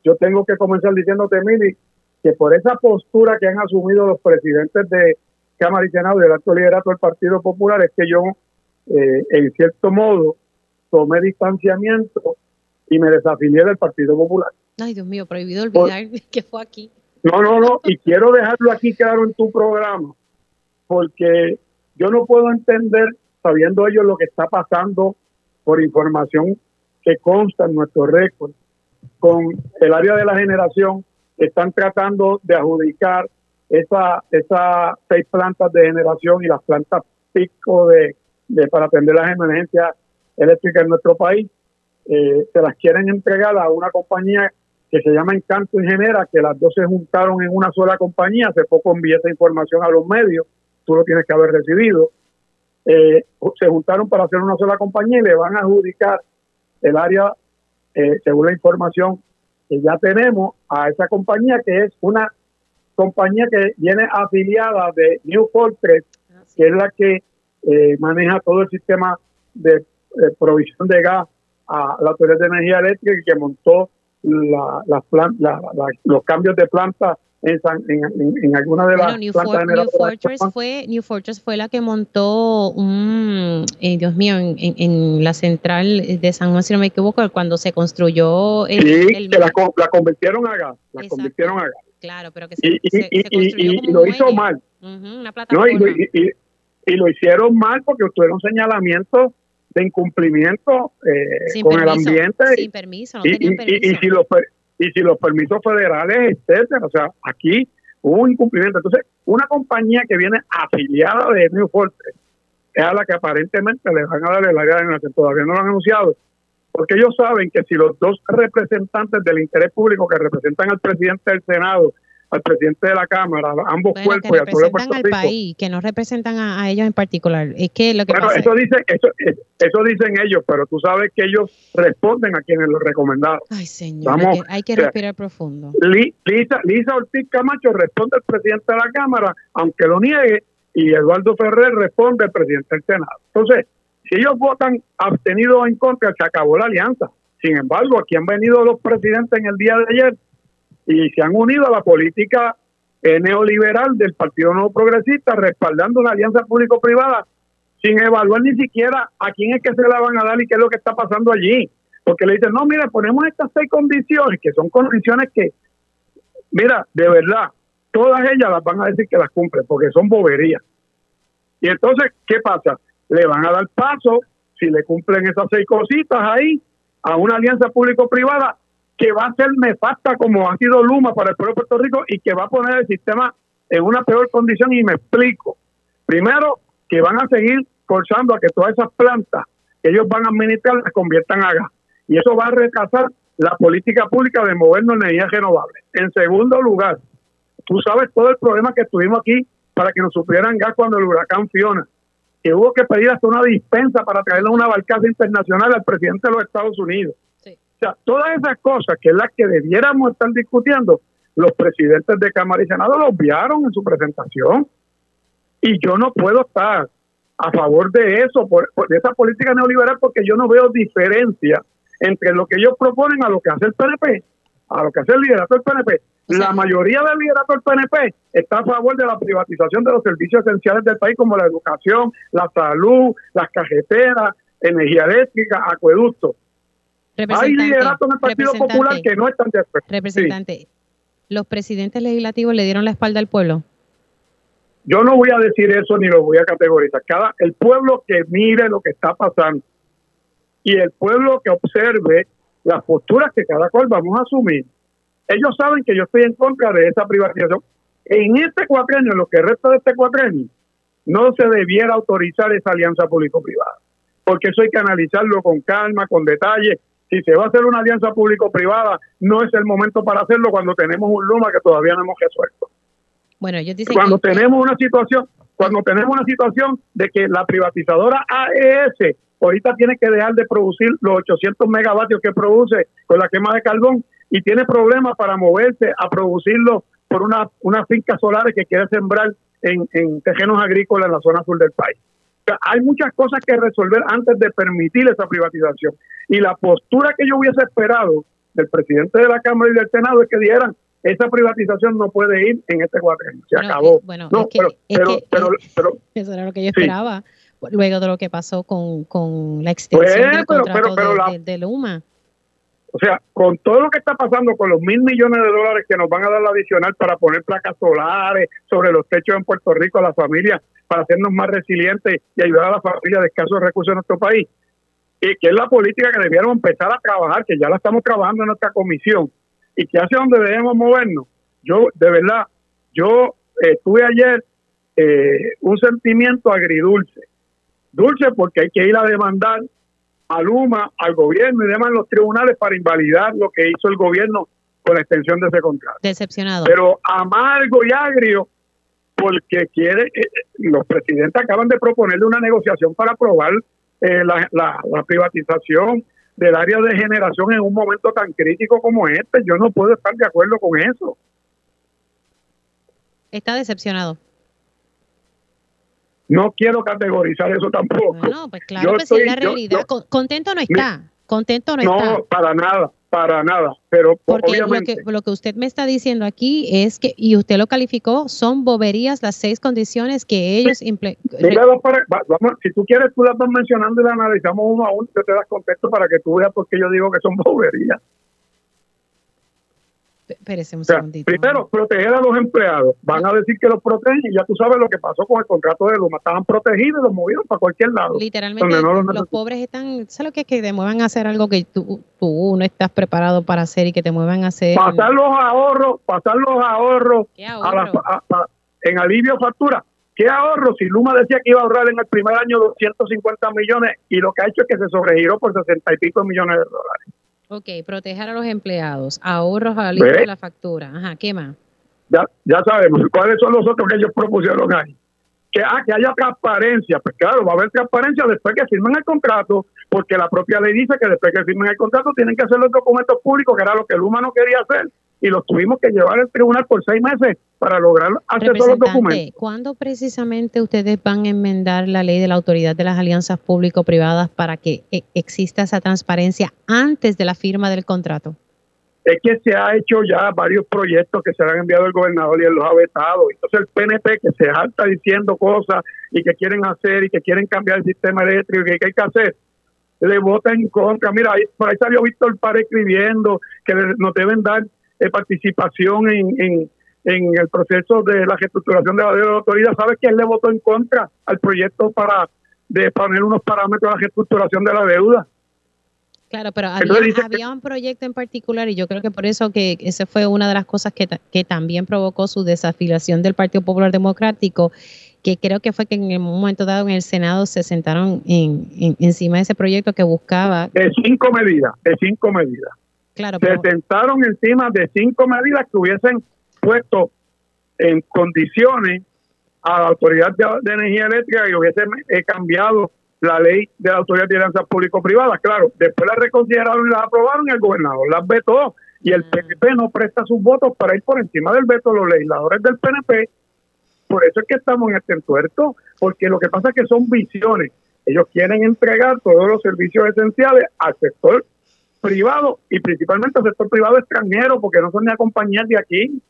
yo tengo que comenzar diciéndote, Mili, que por esa postura que han asumido los presidentes de Cámara y Senado y del alto liderato del Partido Popular es que yo, eh, en cierto modo, tomé distanciamiento y me desafilié del Partido Popular. Ay, Dios mío, prohibido olvidar que fue aquí. No, no, no, y quiero dejarlo aquí claro en tu programa, porque yo no puedo entender, sabiendo ellos lo que está pasando por información que consta en nuestro récord, con el área de la generación están tratando de adjudicar esas esa seis plantas de generación y las plantas pico de, para atender las emergencias eléctricas en nuestro país. Eh, se las quieren entregar a una compañía que se llama Encanto Ingeniera, que las dos se juntaron en una sola compañía. Hace poco envié esa información a los medios, tú lo tienes que haber recibido. Eh, se juntaron para hacer una sola compañía y le van a adjudicar el área eh, según la información que ya tenemos, a esa compañía que es una compañía que viene afiliada de New Fortress, que es la que eh, maneja todo el sistema de, provisión de gas a la Autoridad de Energía Eléctrica y que montó la, los cambios de planta en, San- en, en- alguna de las New, plantas For- New generadoras que Fortress fue New Fortress fue la que montó un, eh, Dios mío, en, la central de San Juan, si no me equivoco, cuando se construyó el, Sí, el- que la, co- la convirtieron a gas, la Exacto. convirtieron a gas. claro, pero que se, Y, y, se- y, se y- construyó y- lo hizo mal. Ujú, una ¿no? Y, lo, hicieron mal porque tuvieron señalamientos de incumplimiento eh, con el ambiente sin permiso, no y, tenían permiso. y si los per- y si los permisos federales, etcétera. O sea, aquí hubo un incumplimiento. Entonces, una compañía que viene afiliada de New Fortress es a la que aparentemente le van a dar el área de generación. Todavía no lo han anunciado. Porque ellos saben que si los dos representantes del interés público que representan al presidente del Senado, al presidente de la Cámara, ambos bueno, que cuerpos y al pueblo de representan Puerto al Rico, país, que no representan a, a ellos en particular. Es que lo que bueno, pasa eso dicen, eso, eso dicen ellos, pero tú sabes que ellos responden a quienes lo recomendaron. Ay, señor, Vamos, hay que, hay que o sea, respirar profundo. Li- Lisa, Lisa Ortiz Camacho responde al presidente de la Cámara, aunque lo niegue, y Eduardo Ferrer responde al presidente del Senado. Entonces, si ellos votan abstenidos en contra, se acabó la alianza. Sin embargo, aquí han venido los presidentes en el día de ayer y se han unido a la política eh, neoliberal del Partido Nuevo Progresista, respaldando una alianza público-privada sin evaluar ni siquiera a quién es que se la van a dar y qué es lo que está pasando allí. Porque le dicen, no, mira, ponemos estas seis condiciones, que son condiciones que, mira, de verdad, todas ellas las van a decir que las cumplen, porque son boberías. Y entonces, ¿qué pasa? Le van a dar paso, si le cumplen esas seis cositas ahí, a una alianza público-privada que va a ser nefasta como ha sido Luma para el pueblo de Puerto Rico y que va a poner el sistema en una peor condición y me explico. Primero, que van a seguir forzando a que todas esas plantas que ellos van a administrar las conviertan a gas. Y eso va a retrasar la política pública de movernos en energías renovables. En segundo lugar, tú sabes todo el problema que tuvimos aquí para que nos supieran gas cuando el huracán Fiona, que hubo que pedir hasta una dispensa para traerle una barcaza internacional al presidente de los Estados Unidos. O sea, todas esas cosas que es las que debiéramos estar discutiendo, los presidentes de Cámara y Senado lo obviaron en su presentación. Y yo no puedo estar a favor de eso, por, por- de esa política neoliberal, porque yo no veo diferencia entre lo que ellos proponen a lo que hace el PNP, a lo que hace el liderato del PNP. La mayoría del liderato del PNP está a favor de la privatización de los servicios esenciales del país, como la educación, la salud, las carreteras, energía eléctrica, acueductos. Hay liderato en el Partido Popular que no están de acuerdo. Sí. representante, los presidentes legislativos le dieron la espalda al pueblo. Yo no voy a decir eso ni lo voy a categorizar. Cada el pueblo que mire lo que está pasando y el pueblo que observe las posturas que cada cual vamos a asumir. Ellos saben que yo estoy en contra de esa privatización. En este cuatrenio, en lo que resta de este cuatrenio, no se debiera autorizar esa alianza público-privada, porque eso hay que analizarlo con calma, con detalle. Si se va a hacer una alianza público-privada, no es el momento para hacerlo cuando tenemos un Luma que todavía no hemos resuelto Bueno, ellos dicen cuando que, tenemos una situación cuando tenemos una situación de que la privatizadora AES ahorita tiene que dejar de producir los 800 megavatios que produce con la quema de carbón y tiene problemas para moverse a producirlo por una unas fincas solares que quiere sembrar en, en terrenos agrícolas en la zona sur del país. Hay muchas cosas que resolver antes de permitir esa privatización. Y la postura que yo hubiese esperado del presidente de la Cámara y del Senado es que dijeran esa privatización no puede ir en este cuatrenio, se Bueno, acabó. eh, bueno, no, es que- pero, es pero, que- pero, pero, eso era lo que yo Sí. esperaba, luego de lo que pasó con, con la extensión Pues, del pero- contrato pero- pero de, la- de- de Luma. o sea, con todo lo que está pasando con los mil millones de dólares que nos van a dar adicional para poner placas solares sobre los techos en Puerto Rico a las familias, para hacernos más resilientes y ayudar a las familias de escasos recursos en nuestro país, y que es la política que debieron empezar a trabajar, que ya la estamos trabajando en nuestra comisión, y que hacia donde debemos movernos. Yo, de verdad, yo eh, tuve ayer eh, un sentimiento agridulce. Dulce porque hay que ir a demandar a Luma, al gobierno y demás los tribunales para invalidar lo que hizo el gobierno con la extensión de ese contrato. Decepcionado. Pero amargo y agrio porque quiere, eh, eh, los presidentes acaban de proponerle una negociación para aprobar eh, la, la- la privatización del área de generación en un momento tan crítico como este. Yo no puedo estar de acuerdo con eso. Está decepcionado. No quiero categorizar eso tampoco. Bueno, pues claro, Yo pues es la estoy- yo- realidad. yo- contento no está. Contento no, está. No, para nada, para nada. Pero Porque obviamente. Lo que, lo que usted me está diciendo aquí es que, y usted lo calificó, son boberías las seis condiciones que ellos implementan. Si tú quieres, tú las vas mencionando y las analizamos uno a uno, te das contexto para que tú veas por qué yo digo que son boberías. Espérese un Primero, proteger a los empleados. Van a decir que los protegen y ya tú sabes lo que pasó con el contrato de Luma. Estaban protegidos y los movieron para cualquier lado. Literalmente, los, pobres están. ¿Sabes lo que es que te muevan a hacer algo que tú, tú no estás preparado para hacer y que te muevan a hacer? Pasar los ahorros, pasar los ahorros en alivio factura. ¿Qué ahorro? Si Luma decía que iba a ahorrar en el primer año 250 millones y lo que ha hecho es que se sobregiró por 60 y pico millones de dólares. Ok, proteger a los empleados, ahorros al de la factura. Ajá, ¿qué más? Ya, ya sabemos cuáles son los otros que ellos propusieron ahí. Que, ah, que haya transparencia. Pues claro, va a haber transparencia después que firmen el contrato, porque la propia ley dice que después que firmen el contrato tienen que hacer los documentos públicos, que era lo que Luma no quería hacer y los tuvimos que llevar al tribunal por seis meses para lograr hacer todos los documentos. ¿Cuándo precisamente ustedes van a enmendar la ley de la autoridad de las alianzas público-privadas para que e, exista esa transparencia antes de la firma del contrato? Es que se ha hecho ya varios proyectos que se han enviado al gobernador y él los ha vetado. Entonces el PNP que se salta diciendo cosas y que quieren hacer y que quieren cambiar el sistema eléctrico y que hay que hacer, le vota en contra. Mira, por ahí salió Víctor Párez escribiendo que nos deben dar de participación en, en, el proceso de la reestructuración de la deuda de la autoridad. ¿Sabes que él le votó en contra al proyecto para de poner unos parámetros a la reestructuración de la deuda? Claro, pero había, un proyecto en particular y yo creo que por eso que esa fue una de las cosas que, que también provocó su desafiliación del Partido Popular Democrático, que creo que fue que en el momento dado en el Senado se sentaron en, encima de ese proyecto que buscaba... De cinco medidas, de cinco medidas. Se sentaron encima de cinco medidas que hubiesen puesto en condiciones a la Autoridad de, Energía Eléctrica y hubiesen eh, cambiado la ley de la Autoridad de Alianzas Público-Privadas. Claro, después la reconsideraron y la aprobaron y el gobernador las vetó. Y el PNP no presta sus votos para ir por encima del veto los legisladores del PNP. Por eso es que estamos en este entuerto, porque lo que pasa es que son visiones. Ellos quieren entregar todos los servicios esenciales al sector privado y principalmente el sector privado extranjero, porque no son ni a compañías de aquí.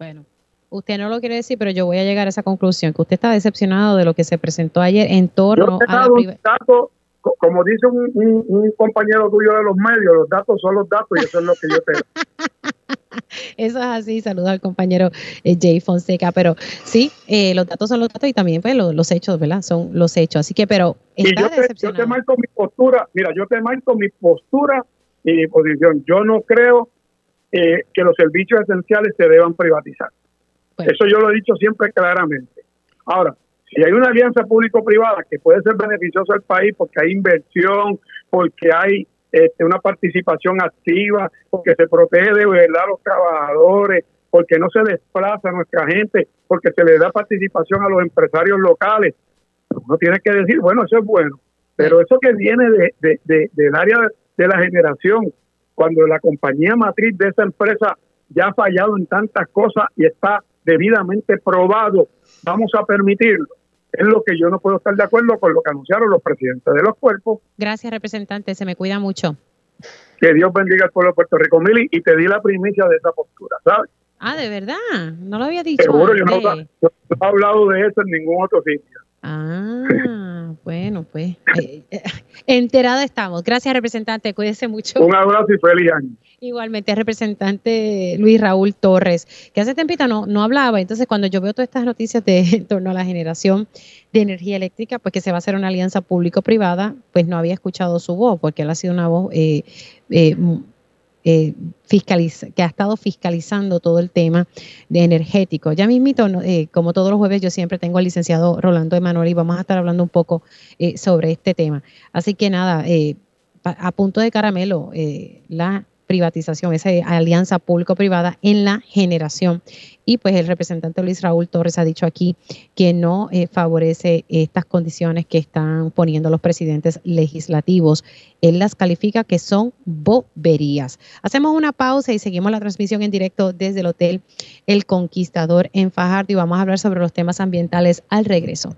Bueno, usted no lo quiere decir, pero yo voy a llegar a esa conclusión, que usted está decepcionado de lo que se presentó ayer en torno a la dato, como dice un, compañero tuyo de los medios, los datos son los datos y eso es lo que yo tengo. Eso es así, saludo al compañero eh, Jay Fonseca, pero sí, eh, los datos son los datos y también pues, los, hechos, ¿verdad? Son los hechos, así que, pero está yo te, yo te marco mi postura, mira, yo te marco mi postura y mi posición. Yo no creo eh, que los servicios esenciales se deban privatizar. Eso yo lo he dicho siempre claramente. Ahora, si hay una alianza público-privada que puede ser beneficiosa al país porque hay inversión, porque hay este, una participación activa, porque se protege de verdad a los trabajadores, porque no se desplaza a nuestra gente, porque se le da participación a los empresarios locales, uno tiene que decir, bueno, eso es bueno. Pero eso que viene de, del área de la generación, cuando la compañía matriz de esa empresa ya ha fallado en tantas cosas y está debidamente probado, vamos a permitirlo. Es lo que yo no puedo estar de acuerdo con lo que anunciaron los presidentes de los cuerpos. Gracias, representante. Se me cuida mucho. Que Dios bendiga al pueblo de Puerto Rico, Mili, y te di la primicia de esa postura, ¿sabes? Ah, de verdad. No lo había dicho. Seguro, yo no, yo no he hablado de eso en ningún otro sitio. Ah, bueno, pues eh, eh, enterada estamos. Gracias, representante. Cuídese mucho. Un abrazo y feliz año. Igualmente, representante Luis Raúl Torres, que hace tempito no, no hablaba. Entonces, cuando yo veo todas estas noticias de, en torno a la generación de energía eléctrica, pues que se va a hacer una alianza público-privada, pues no había escuchado su voz, porque él ha sido una voz eh, eh eh, fiscaliza, que ha estado fiscalizando todo el tema de energético. Ya mismito, eh, como todos los jueves, yo siempre tengo al licenciado Rolando Emanuel y vamos a estar hablando un poco eh, sobre este tema. Así que nada, a punto de caramelo, la privatización, esa alianza público-privada en la generación. Y pues el representante Luis Raúl Torres ha dicho aquí que no eh, favorece estas condiciones que están poniendo los presidentes legislativos. Él las califica que son boberías. Hacemos una pausa y seguimos la transmisión en directo desde el Hotel El Conquistador en Fajardo y vamos a hablar sobre los temas ambientales al regreso.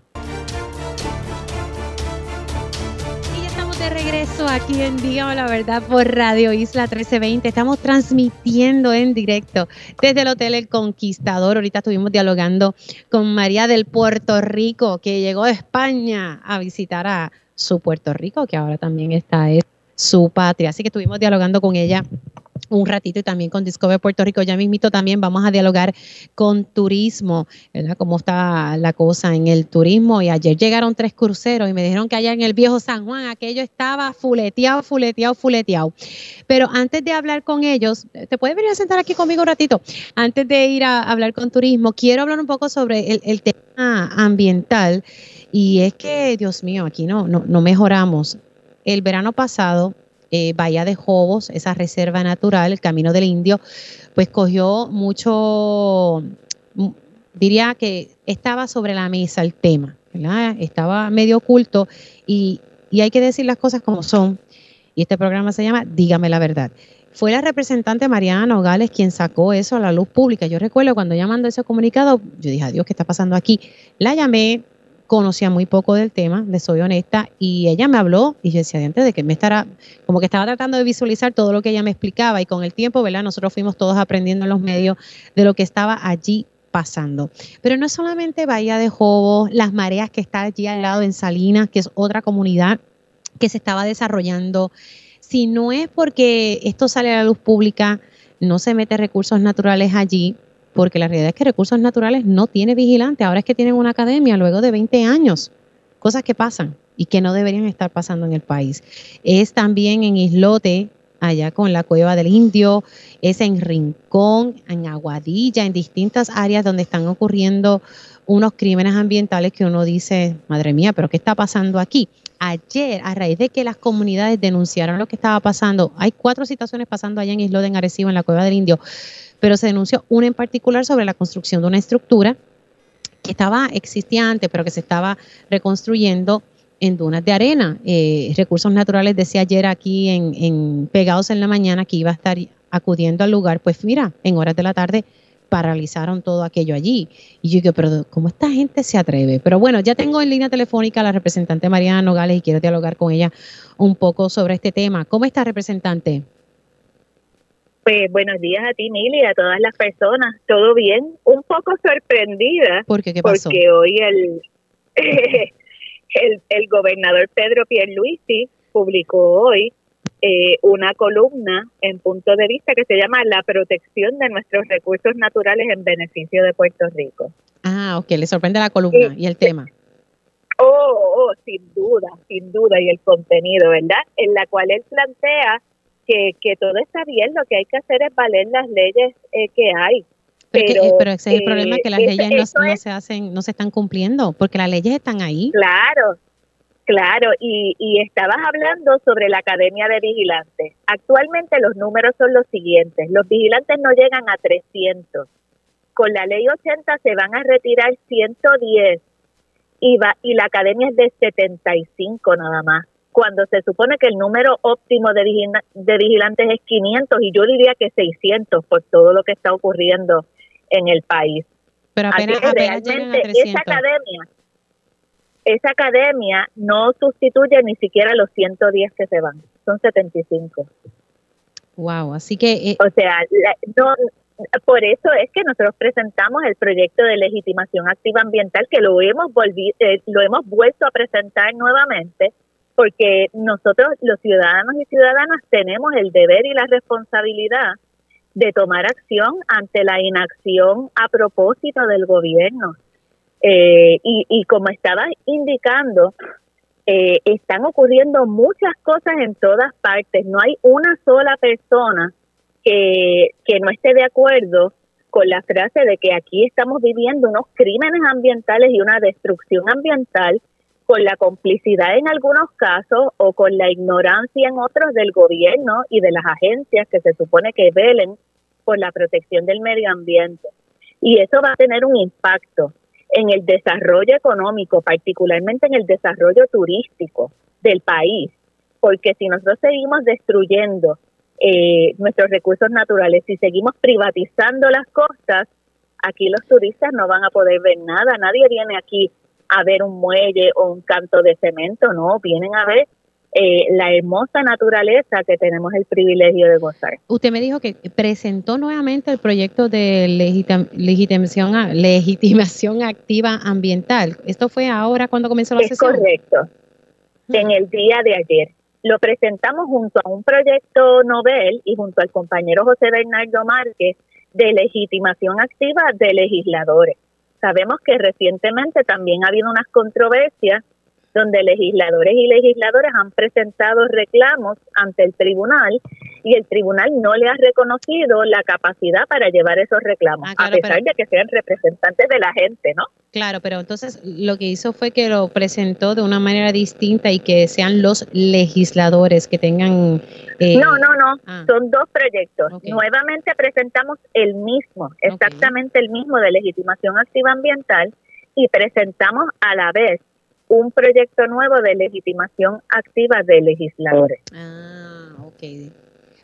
Regreso aquí en Dígame la Verdad por Radio Isla 1320. Estamos transmitiendo en directo desde el Hotel El Conquistador. Ahorita estuvimos dialogando con María del Puerto Rico, que llegó de España a visitar a su Puerto Rico, que ahora también está en su patria. Así que estuvimos dialogando con ella un ratito y también con Discover Puerto Rico. Ya mismito también vamos a dialogar con turismo, ¿verdad? Cómo está la cosa en el turismo. Y ayer llegaron tres cruceros y me dijeron que allá en el viejo San Juan aquello estaba fuleteado, fuleteado, fuleteado. Pero antes de hablar con ellos, ¿te puedes venir a sentar aquí conmigo un ratito? Antes de ir a hablar con turismo, quiero hablar un poco sobre el, tema ambiental. Y es que, Dios mío, aquí no, no, no mejoramos. El verano pasado eh, Bahía de Jobos, esa reserva natural, el Camino del Indio, pues cogió mucho, mm, diría que estaba sobre la mesa el tema. Estaba medio oculto y, y hay que decir las cosas como son. Y este programa se llama Dígame la verdad. Fue la representante Mariana Nogales quien sacó eso a la luz pública. Yo recuerdo cuando ella mandó ese comunicado, yo dije, adiós, ¿qué está pasando aquí? La llamé, conocía muy poco del tema, le soy honesta, y ella me habló y yo decía, antes de que me estará, como que estaba tratando de visualizar todo lo que ella me explicaba y con el tiempo, ¿verdad? Nosotros fuimos todos aprendiendo en los medios de lo que estaba allí pasando. Pero no es solamente Bahía de Jobo, las mareas que está allí al lado en Salinas, que es otra comunidad que se estaba desarrollando. Si no es porque esto sale a la luz pública, no se mete recursos naturales allí, porque la realidad es que Recursos Naturales no tiene vigilante, ahora es que tienen una academia luego de 20 años, cosas que pasan y que no deberían estar pasando en el país. Es también en Islote, allá con la Cueva del Indio, es en Rincón, en Aguadilla, en distintas áreas donde están ocurriendo unos crímenes ambientales que uno dice, madre mía, pero ¿qué está pasando aquí? Ayer, a raíz de que las comunidades denunciaron lo que estaba pasando, hay cuatro situaciones pasando allá en Islote, en Arecibo, en la Cueva del Indio, pero se denunció una en particular sobre la construcción de una estructura que estaba existiente, pero que se estaba reconstruyendo en dunas de arena. Eh, Recursos Naturales decía ayer aquí en, Pegados en la Mañana que iba a estar acudiendo al lugar. Pues mira, en horas de la tarde paralizaron todo aquello allí. Y yo digo, pero ¿cómo esta gente se atreve? Pero bueno, ya tengo en línea telefónica a la representante Mariana Nogales y quiero dialogar con ella un poco sobre este tema. ¿Cómo está, representante? Pues buenos días a ti, Mili, y a todas las personas. ¿Todo bien? Un poco sorprendida. ¿Por qué? ¿Qué pasó? Porque hoy el, el, el, gobernador Pedro Pierluisi publicó hoy eh, una columna en punto de vista que se llama La protección de nuestros recursos naturales en beneficio de Puerto Rico. Ah, ok. ¿Le sorprende la columna y, y el tema? Oh, oh, sin duda, sin duda, y el contenido, ¿verdad? En la cual él plantea que, que todo está bien, lo que hay que hacer es valer las leyes eh, que hay. Pero, pero, ese es el problema, que las eh, leyes no, se hacen, no se están cumpliendo, porque las leyes están ahí. Claro, claro, y, y estabas hablando sobre la Academia de Vigilantes. Actualmente los números son los siguientes, los vigilantes no llegan a 300. Con la ley 80 se van a retirar 110 y, va, y la Academia es de 75 nada más cuando se supone que el número óptimo de, de vigilantes es 500 y yo diría que 600 por todo lo que está ocurriendo en el país. Pero apenas, realmente esa academia, esa academia no sustituye ni siquiera los 110 que se van, son 75. Wow, así que... Eh, o sea, no, por eso es que nosotros presentamos el proyecto de legitimación activa ambiental que lo hemos, eh, lo hemos vuelto a presentar nuevamente porque nosotros los ciudadanos y ciudadanas tenemos el deber y la responsabilidad de tomar acción ante la inacción a propósito del gobierno. Eh, y, como estaba indicando, eh, están ocurriendo muchas cosas en todas partes. No hay una sola persona que, que no esté de acuerdo con la frase de que aquí estamos viviendo unos crímenes ambientales y una destrucción ambiental con la complicidad en algunos casos o con la ignorancia en otros del gobierno y de las agencias que se supone que velen por la protección del medio ambiente. Y eso va a tener un impacto en el desarrollo económico, particularmente en el desarrollo turístico del país, porque si nosotros seguimos destruyendo eh, nuestros recursos naturales, si seguimos privatizando las costas, aquí los turistas no van a poder ver nada, nadie viene aquí a ver un muelle o un canto de cemento, no, vienen a ver eh, la hermosa naturaleza que tenemos el privilegio de gozar. Usted me dijo que presentó nuevamente el proyecto de legitimación, legitimación activa ambiental. ¿Esto fue ahora cuando comenzó la es sesión? correcto, en el día de ayer. Lo presentamos junto a un proyecto Nobel y junto al compañero José Bernardo Márquez de legitimación activa de legisladores. Sabemos que recientemente también ha habido unas controversias donde legisladores y legisladoras han presentado reclamos ante el tribunal y el tribunal no le ha reconocido la capacidad para llevar esos reclamos, ah, a pesar de que sean representantes de la gente, ¿no? Claro, pero entonces lo que hizo fue que lo presentó de una manera distinta y que sean los legisladores que tengan... Eh, no, no, no, ah. son dos proyectos. Nuevamente presentamos el mismo, exactamente el mismo de legitimación activa ambiental y presentamos a la vez un proyecto nuevo de legitimación activa de legisladores. Ah, ok.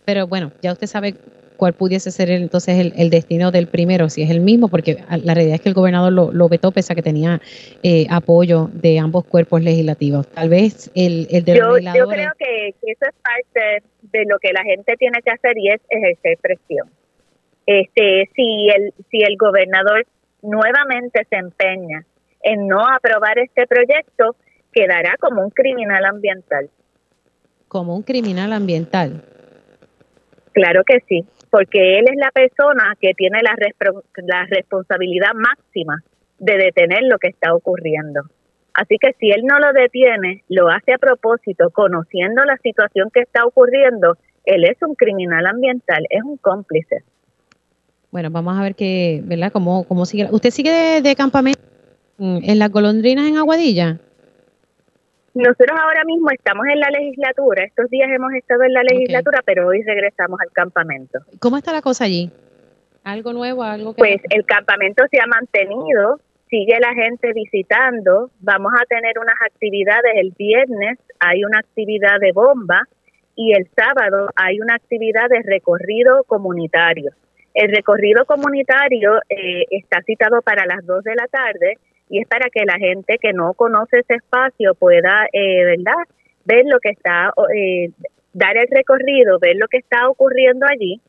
Pero bueno, ya usted sabe cuál pudiese ser entonces el, destino del primero, si es el mismo, porque la realidad es que el gobernador lo, vetó pese a que tenía eh, apoyo de ambos cuerpos legislativos. Tal vez el, el de yo, yo creo que, eso es parte de lo que la gente tiene que hacer y es ejercer presión. Este, si el, si el gobernador nuevamente se empeña en no aprobar este proyecto, quedará como un criminal ambiental. Como un criminal ambiental. Claro que sí, porque él es la persona que tiene la, la responsabilidad máxima de detener lo que está ocurriendo. Así que si él no lo detiene, lo hace a propósito, conociendo la situación que está ocurriendo, él es un criminal ambiental, es un cómplice. Bueno, vamos a ver qué, ¿verdad? ¿Cómo, cómo sigue? ¿Usted sigue de campamento? Mm, ¿En las golondrinas en Aguadilla? Nosotros ahora mismo estamos en la legislatura. Estos días hemos estado en la legislatura, pero hoy regresamos al campamento. ¿Cómo está la cosa allí? ¿Algo nuevo? algo que Pues el campamento se ha mantenido, sigue la gente visitando. Vamos a tener unas actividades el viernes, hay una actividad de bomba y el sábado hay una actividad de recorrido comunitario. El recorrido comunitario eh, está citado para las 2 de la tarde y es para que la gente que no conoce ese espacio pueda, eh, ¿verdad?, ver lo que está, eh, dar el recorrido, ver lo que está ocurriendo allí.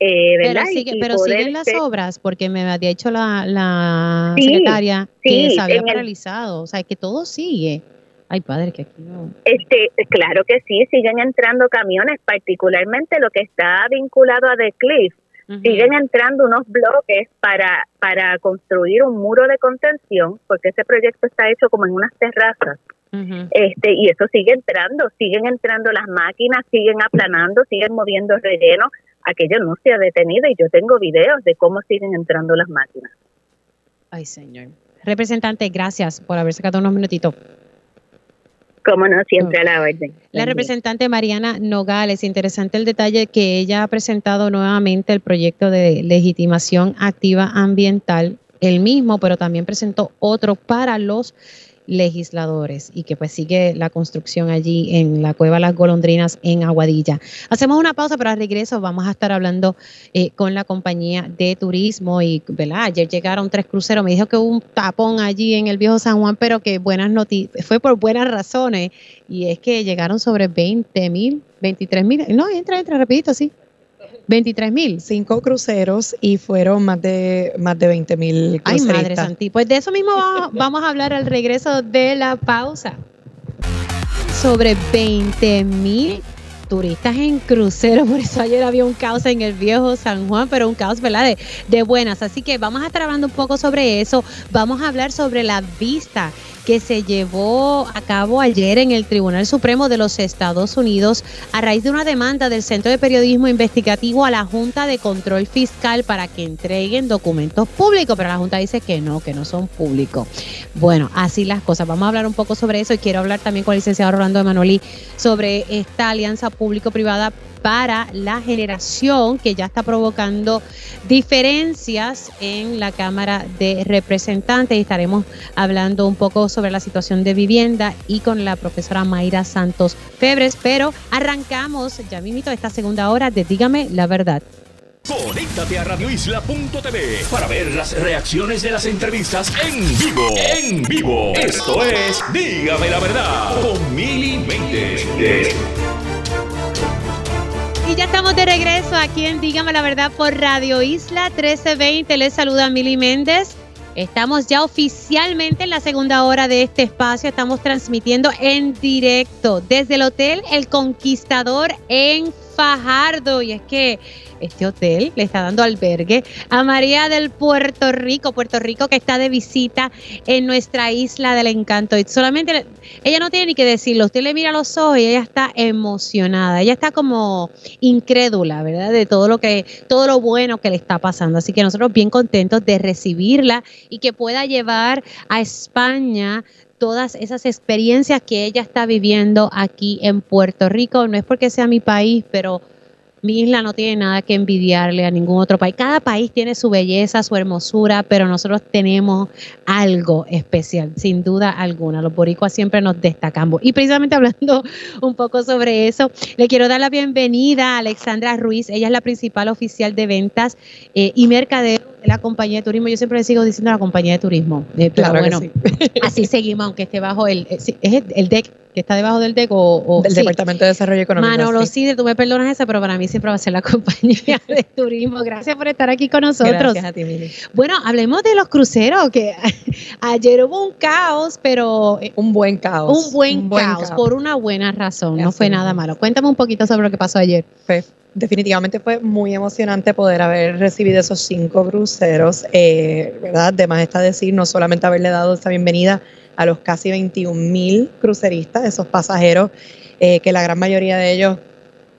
Eh, ¿verdad? Pero, siguen las obras, porque me había dicho la, la secretaria que se había paralizado, o sea, que todo sigue. Ay, padre, que aquí no. Este, claro que sí, siguen entrando camiones, particularmente lo que está vinculado a The Cliff Siguen entrando unos bloques para, para construir un muro de contención, porque ese proyecto está hecho como en unas terrazas. este Y eso sigue entrando, siguen entrando las máquinas, siguen aplanando, siguen moviendo relleno. Aquello no se ha detenido y yo tengo videos de cómo siguen entrando las máquinas. Ay, señor. Representante, gracias por haber sacado unos minutitos. Cómo no, siempre a la orden. La representante Mariana Nogales, interesante el detalle que ella ha presentado nuevamente el proyecto de legitimación activa ambiental, el mismo, pero también presentó otro para los legisladores y que pues sigue la construcción allí en la cueva Las Golondrinas en Aguadilla. Hacemos una pausa, pero al regreso vamos a estar hablando eh, con la compañía de turismo y, ¿verdad? Ayer llegaron tres cruceros, me dijo que hubo un tapón allí en el viejo San Juan, pero que buenas noticias, fue por buenas razones y es que llegaron sobre 20 mil, 23 mil, no, entra, entra, rapidito, sí. 23 mil. Cinco cruceros y fueron más de, más de 20 mil Ay, madre Santi. Pues de eso mismo vamos, a hablar al regreso de la pausa. Sobre 20 mil turistas en crucero, por eso ayer había un caos en el viejo San Juan, pero un caos, ¿verdad? De, de buenas. Así que vamos a estar hablando un poco sobre eso. Vamos a hablar sobre la vista que se llevó a cabo ayer en el Tribunal Supremo de los Estados Unidos a raíz de una demanda del Centro de Periodismo Investigativo a la Junta de Control Fiscal para que entreguen documentos públicos, pero la Junta dice que no, que no son públicos. Bueno, así las cosas. Vamos a hablar un poco sobre eso y quiero hablar también con el licenciado Rolando Emanueli sobre esta alianza público-privada para la generación que ya está provocando diferencias en la Cámara de Representantes. Estaremos hablando un poco sobre la situación de vivienda y con la profesora Mayra Santos Febres. Pero arrancamos ya mismito esta segunda hora de Dígame la verdad. Conéctate a radioisla.tv para ver las reacciones de las entrevistas en vivo. En vivo. Esto es Dígame la verdad con Mili Méndez. Ya estamos de regreso aquí en Dígame la verdad por Radio Isla 1320. Les saluda Mili Méndez. Estamos ya oficialmente en la segunda hora de este espacio. Estamos transmitiendo en directo desde el Hotel El Conquistador en Fajardo. Y es que este hotel le está dando albergue a María del Puerto Rico, Puerto Rico que está de visita en nuestra isla del encanto. Y solamente ella no tiene ni que decirlo, usted le mira los ojos y ella está emocionada, ella está como incrédula, ¿verdad? De todo lo que, todo lo bueno que le está pasando. Así que nosotros bien contentos de recibirla y que pueda llevar a España todas esas experiencias que ella está viviendo aquí en Puerto Rico. No es porque sea mi país, pero mi isla no tiene nada que envidiarle a ningún otro país. Cada país tiene su belleza, su hermosura, pero nosotros tenemos algo especial, sin duda alguna. Los boricuas siempre nos destacamos. Y precisamente hablando un poco sobre eso, le quiero dar la bienvenida a Alexandra Ruiz. Ella es la principal oficial de ventas eh, y mercadeo de la compañía de turismo. Yo siempre le sigo diciendo la compañía de turismo. Eh, pero Claro bueno, sí. así seguimos, aunque esté bajo el, eh, sí, es el, DEC, que está debajo del DEC o... o- Del sí. Departamento de Desarrollo Económico. Manolo sí. Sidre, tú me perdonas esa, pero para mí siempre va a ser la compañía de turismo. Gracias por estar aquí con nosotros. Gracias a ti, Mili. Bueno, hablemos de los cruceros, que ayer hubo un caos, pero eh, Un buen caos. un buen, caos, por una buena razón, no fue nada malo. Cuéntame un poquito sobre lo que pasó ayer. Pues, definitivamente fue muy emocionante poder haber recibido esos cinco cruceros, eh, ¿verdad? Además está decir, no solamente haberle dado esa bienvenida a los casi 21 mil cruceristas, esos pasajeros, eh, que la gran mayoría de ellos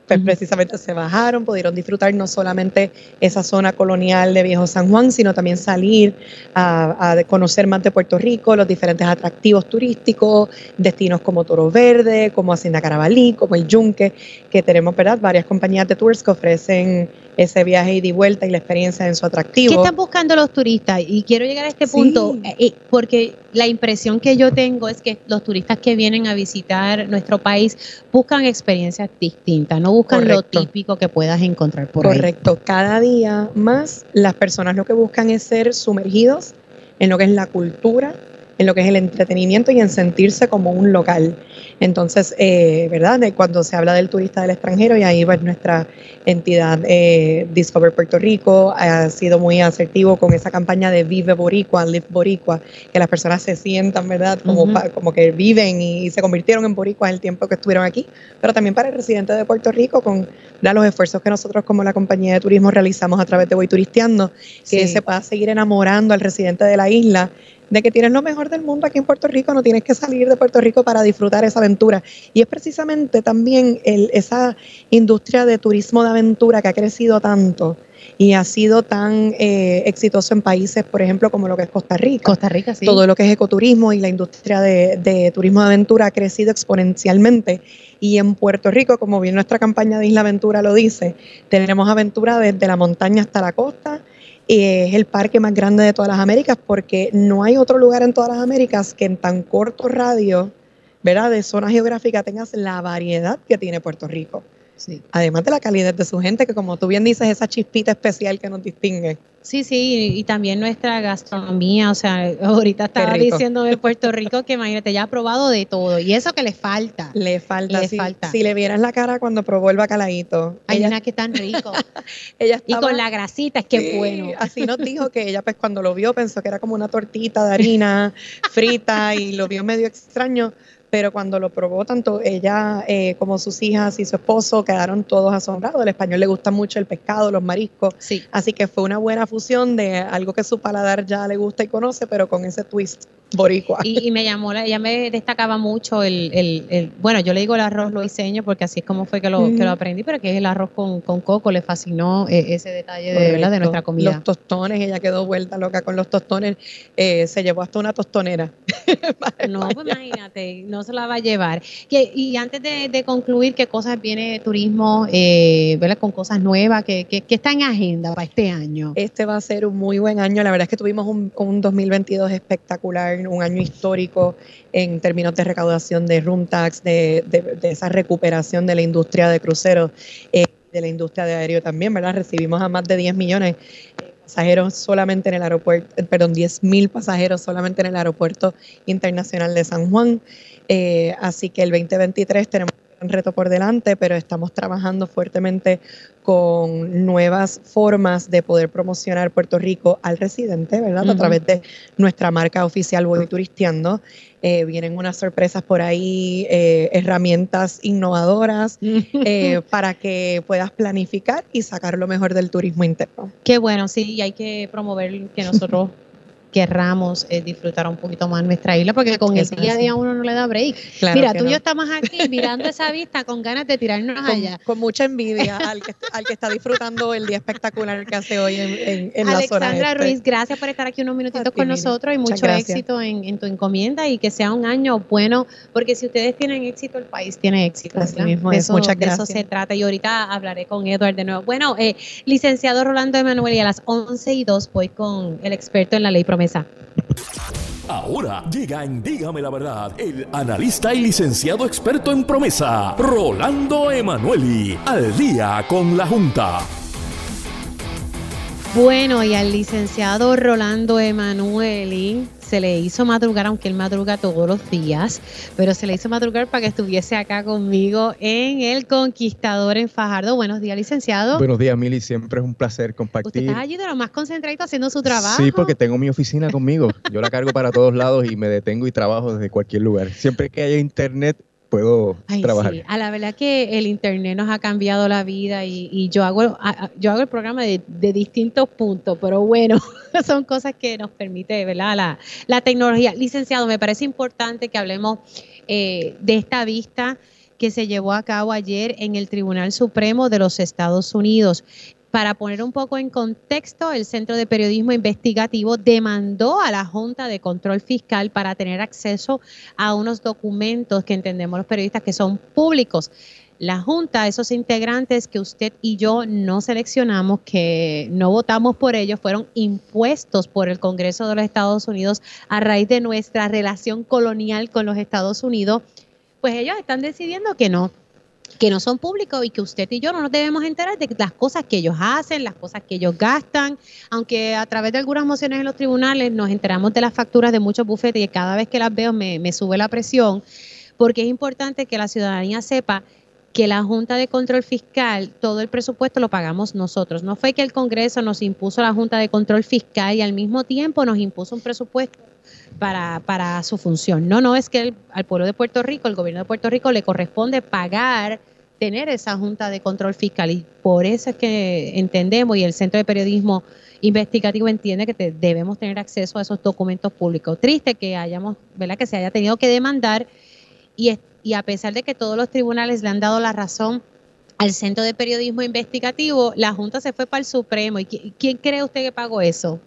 pues, precisamente se bajaron, pudieron disfrutar no solamente esa zona colonial de Viejo San Juan, sino también salir a, conocer más de Puerto Rico, los diferentes atractivos turísticos, destinos como Toro Verde, como Hacienda Carabalí, como el Yunque, que tenemos, ¿verdad? Varias compañías de tours que ofrecen ese viaje ida y vuelta y la experiencia en su atractivo. ¿Qué están buscando los turistas? Y quiero llegar a este Sí. punto, eh, eh, porque la impresión que yo tengo es que los turistas que vienen a visitar nuestro país buscan experiencias distintas, no buscan Correcto. lo típico que puedas encontrar por ahí. Correcto. Cada día más las personas lo que buscan es ser sumergidos en lo que es la cultura, en lo que es el entretenimiento y en sentirse como un local. Entonces, eh, ¿verdad? De cuando se habla del turista del extranjero y ahí pues nuestra entidad eh, Discover Puerto Rico ha sido muy asertivo con esa campaña de Vive Boricua, Live Boricua, que las personas se sientan, ¿verdad? Como, Ujú. pa- como que viven y, se convirtieron en Boricua el tiempo que estuvieron aquí, pero también para el residente de Puerto Rico con ¿verdad? los esfuerzos que nosotros como la compañía de turismo realizamos a través de Voy Turisteando, que Sí. se pueda seguir enamorando al residente de la isla de que tienes lo mejor del mundo aquí en Puerto Rico, no tienes que salir de Puerto Rico para disfrutar esa aventura. Y es precisamente también el- esa industria de turismo de aventura que ha crecido tanto y ha sido tan eh, exitoso en países, por ejemplo, como lo que es Costa Rica. Costa Rica, sí. Todo lo que es ecoturismo y la industria de, de turismo de aventura ha crecido exponencialmente. Y en Puerto Rico, como bien nuestra campaña de Isla Aventura lo dice, tenemos aventura desde la montaña hasta la costa. Y es el parque más grande de todas las Américas porque no hay otro lugar en todas las Américas que en tan corto radio, ¿verdad? De zona geográfica tengas la variedad que tiene Puerto Rico. Sí. Además de la calidad de su gente, que como tú bien dices, esa chispita especial que nos distingue. Sí, sí, y también nuestra gastronomía, o sea, ahorita estaba diciendo de Puerto Rico que imagínate, ya ha probado de todo, y eso que le falta. Le falta, Le si, falta. si le vieras la cara cuando probó el bacalaíto. Hay ella, una que tan rico. ella y con la grasita, es que Sí, bueno. Así nos dijo que ella, pues cuando lo vio, pensó que era como una tortita de harina frita y lo vio medio extraño. Pero cuando lo probó, tanto ella eh, como sus hijas y su esposo quedaron todos asombrados. Al español le gusta mucho el pescado, los mariscos. Sí. Así que fue una buena fusión de algo que su paladar ya le gusta y conoce, pero con ese twist boricua. Y, y me llamó, la, ella me destacaba mucho el, el, el- bueno, yo le digo el arroz luiseño porque así es como fue que lo, que lo aprendí, pero que es el arroz con, con coco, le fascinó eh, ese detalle de, ¿verdad? de nuestra comida. Los tostones, ella quedó vuelta loca con los tostones. eh, se llevó hasta una tostonera. No, pues imagínate, no se la va a llevar. Y antes de, concluir, ¿qué cosas viene turismo, eh, ¿verdad? Con cosas nuevas que, que, que está en agenda para este año? Este va a ser un muy buen año. La verdad es que tuvimos un, un 2022 espectacular, un año histórico en términos de recaudación de room tax, de, de- de esa recuperación de la industria de cruceros. Eh, de la industria de aéreo también, ¿verdad? Recibimos a más de 10 millones de pasajeros solamente en el aeropuerto, eh, perdón, 10 mil pasajeros solamente en el aeropuerto internacional de San Juan. Eh, así que el 2023 tenemos un reto por delante, pero estamos trabajando fuertemente con nuevas formas de poder promocionar Puerto Rico al residente, ¿verdad? A través de nuestra marca oficial Voy Turisteando. Eh, vienen unas sorpresas por ahí, eh, herramientas innovadoras eh, para que puedas planificar y sacar lo mejor del turismo interno. Qué bueno, sí, y hay que promover que nosotros querramos eh, disfrutar un poquito más nuestra isla, porque con el día a día uno no le da break. Mira, tú y yo estamos aquí mirando esa vista con ganas de tirarnos allá. Con mucha envidia al que, al que está disfrutando el día espectacular que hace hoy en, en, la zona. Alexandra este. Ruiz, gracias por estar aquí unos minutitos con nosotros y mucho éxito en, tu encomienda y que sea un año bueno, porque si ustedes tienen éxito, el país tiene éxito. Así mismo es, muchas gracias. De eso se trata y ahorita hablaré con Edward de nuevo. Bueno, eh, licenciado Rolando Emanuel y a las 11 y 2 voy con el experto en la ley Ahora llega en Dígame la Verdad el analista y licenciado experto en promesa, Rolando Emanueli, al día con la Junta. Bueno, y al licenciado Rolando Emanueli se le hizo madrugar, aunque él madruga todos los días, pero se le hizo madrugar para que estuviese acá conmigo en El Conquistador en Fajardo. Buenos días, licenciado. Buenos días, Mili. Siempre es un placer compartir. Usted está allí de lo más concentradito haciendo su trabajo. Sí, porque tengo mi oficina conmigo. Yo la cargo para todos lados y me detengo y trabajo desde cualquier lugar. Siempre que haya internet, puedo trabajar. Sí. A la verdad que el internet nos ha cambiado la vida y, yo hago yo hago el programa de, distintos puntos, pero bueno, son cosas que nos permite, ¿verdad? La, la tecnología. Licenciado, me parece importante que hablemos eh, de esta vista que se llevó a cabo ayer en el Tribunal Supremo de los Estados Unidos. Para poner un poco en contexto, el Centro de Periodismo Investigativo demandó a la Junta de Control Fiscal para tener acceso a unos documentos que entendemos los periodistas que son públicos. La Junta, esos integrantes que usted y yo no seleccionamos, que no votamos por ellos, fueron impuestos por el Congreso de los Estados Unidos a raíz de nuestra relación colonial con los Estados Unidos, pues ellos están decidiendo que no, que no son públicos y que usted y yo no nos debemos enterar de las cosas que ellos hacen, las cosas que ellos gastan, aunque a través de algunas mociones en los tribunales nos enteramos de las facturas de muchos bufetes y cada vez que las veo me, me sube la presión, porque es importante que la ciudadanía sepa que la Junta de Control Fiscal, todo el presupuesto lo pagamos nosotros. No fue que el Congreso nos impuso la Junta de Control Fiscal y al mismo tiempo nos impuso un presupuesto para, para su función. No, no, es que al pueblo de Puerto Rico, el gobierno de Puerto Rico le corresponde pagar, tener esa Junta de Control Fiscal y por eso es que entendemos y el Centro de Periodismo Investigativo entiende que debemos tener acceso a esos documentos públicos. Triste que hayamos, ¿verdad? Que se haya tenido que demandar y, y a pesar de que todos los tribunales le han dado la razón al Centro de Periodismo Investigativo, la Junta se fue para el Supremo. ¿Y quién cree usted que pagó eso?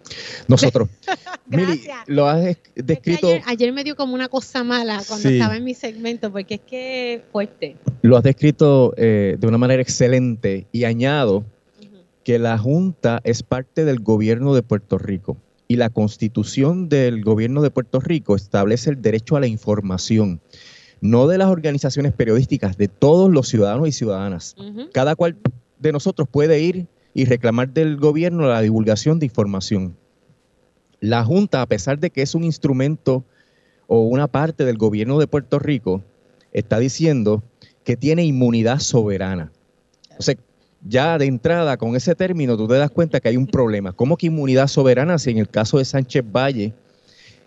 Nosotros. Mili, lo has descrito. ayer, me dio como una cosa mala cuando estaba en mi segmento, porque es que fuerte. Lo has descrito eh, de una manera excelente y añado que la Junta es parte del gobierno de Puerto Rico y la constitución del gobierno de Puerto Rico establece el derecho a la información no de las organizaciones periodísticas, de todos los ciudadanos y ciudadanas. Cada cual de nosotros puede ir y reclamar del gobierno la divulgación de información. La Junta, a pesar de que es un instrumento o una parte del gobierno de Puerto Rico, está diciendo que tiene inmunidad soberana. O sea, ya de entrada con ese término tú te das cuenta que hay un problema. ¿Cómo que inmunidad soberana si en el caso de Sánchez Valle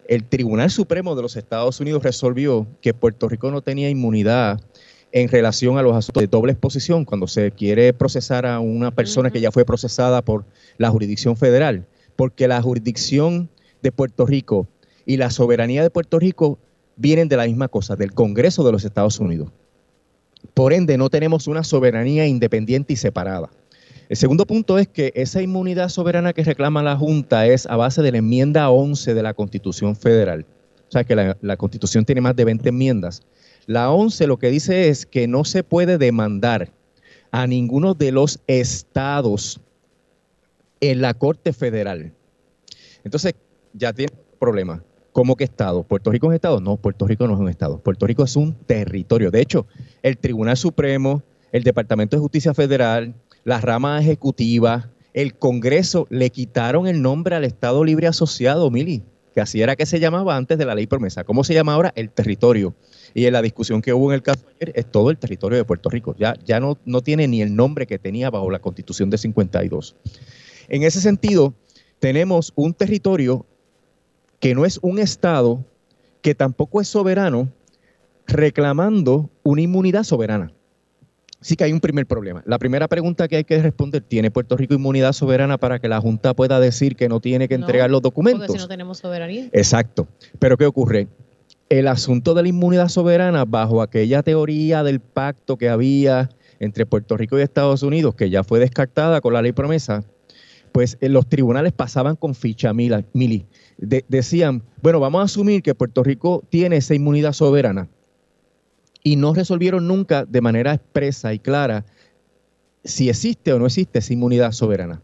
el Tribunal Supremo de los Estados Unidos resolvió que Puerto Rico no tenía inmunidad en relación a los asuntos de doble exposición cuando se quiere procesar a una persona que ya fue procesada por la jurisdicción federal, porque la jurisdicción de Puerto Rico y la soberanía de Puerto Rico vienen de la misma cosa, del Congreso de los Estados Unidos. Por ende, no tenemos una soberanía independiente y separada. El segundo punto es que esa inmunidad soberana que reclama la Junta es a base de la enmienda 11 de la Constitución Federal. O sea que la, Constitución tiene más de 20 enmiendas. La 11 lo que dice es que no se puede demandar a ninguno de los estados en la Corte Federal. Entonces, ya tiene problema. ¿Cómo que estado? ¿Puerto Rico es estado? No, Puerto Rico no es un estado. Puerto Rico es un territorio. De hecho, el Tribunal Supremo, el Departamento de Justicia Federal, la rama ejecutiva, el Congreso le quitaron el nombre al Estado Libre Asociado, Mili, que así era que se llamaba antes de la ley promesa. ¿Cómo se llama ahora? El territorio. Y en la discusión que hubo en el caso ayer es todo el territorio de Puerto Rico. Ya, ya no, no tiene ni el nombre que tenía bajo la constitución de 52. En ese sentido, tenemos un territorio que no es un Estado, que tampoco es soberano, reclamando una inmunidad soberana. Sí que hay un primer problema. La primera pregunta que hay que responder, ¿tiene Puerto Rico inmunidad soberana para que la Junta pueda decir que no tiene que No, entregar los documentos? Porque si no tenemos soberanía. Exacto. Pero ¿qué ocurre? El asunto de la inmunidad soberana bajo aquella teoría del pacto que había entre Puerto Rico y Estados Unidos, que ya fue descartada con la ley promesa, pues eh, los tribunales pasaban con ficha mili. De- decían, bueno, vamos a asumir que Puerto Rico tiene esa inmunidad soberana. Y no resolvieron nunca de manera expresa y clara si existe o no existe esa inmunidad soberana.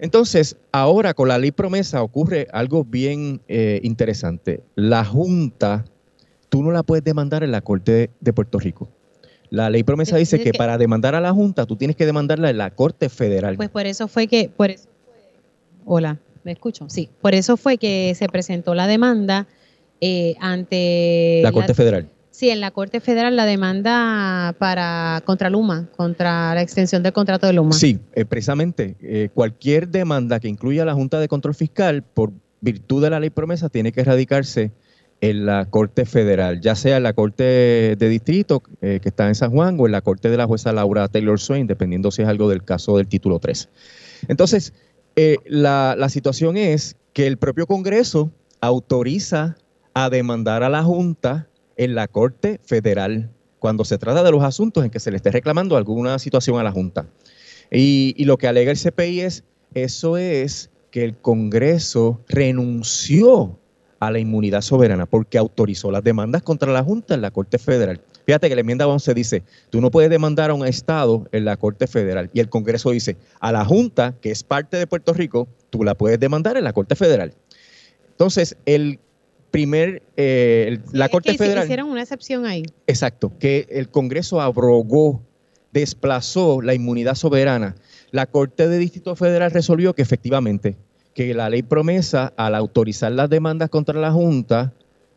Entonces, ahora con la ley promesa ocurre algo bien eh, interesante. La Junta, tú no la puedes demandar en la Corte de, de Puerto Rico. La ley promesa Es- dice es que que- para demandar a la Junta, tú tienes que demandarla en la Corte Federal. Pues por eso fue que, por eso fue- hola, ¿me escucho? Sí, por eso fue que se presentó la demanda eh, ante la Corte Federal. Sí, en la Corte Federal la demanda para contra Luma, contra la extensión del contrato de Luma. Sí, eh, precisamente. eh, cualquier demanda que incluya a la Junta de Control Fiscal, por virtud de la ley promesa, tiene que radicarse en la Corte Federal, ya sea en la Corte de Distrito, eh, que está en San Juan, o en la Corte de la jueza Laura Taylor Swain, dependiendo si es algo del caso del título 3. Entonces, eh, la, la situación es que el propio Congreso autoriza a demandar a la Junta en la Corte Federal cuando se trata de los asuntos en que se le esté reclamando alguna situación a la Junta. Y, lo que alega el CPI es, eso es que el Congreso renunció a la inmunidad soberana porque autorizó las demandas contra la Junta en la Corte Federal. Fíjate que la enmienda 11 dice, tú no puedes demandar a un Estado en la Corte Federal. Y el Congreso dice, a la Junta, que es parte de Puerto Rico, tú la puedes demandar en la Corte Federal. Entonces, el primer, eh, la es Corte que Federal... Hicieron una excepción ahí. Exacto, que el Congreso abrogó, desplazó la inmunidad soberana. La Corte de Distrito Federal resolvió que efectivamente, que la ley promesa, al autorizar las demandas contra la Junta,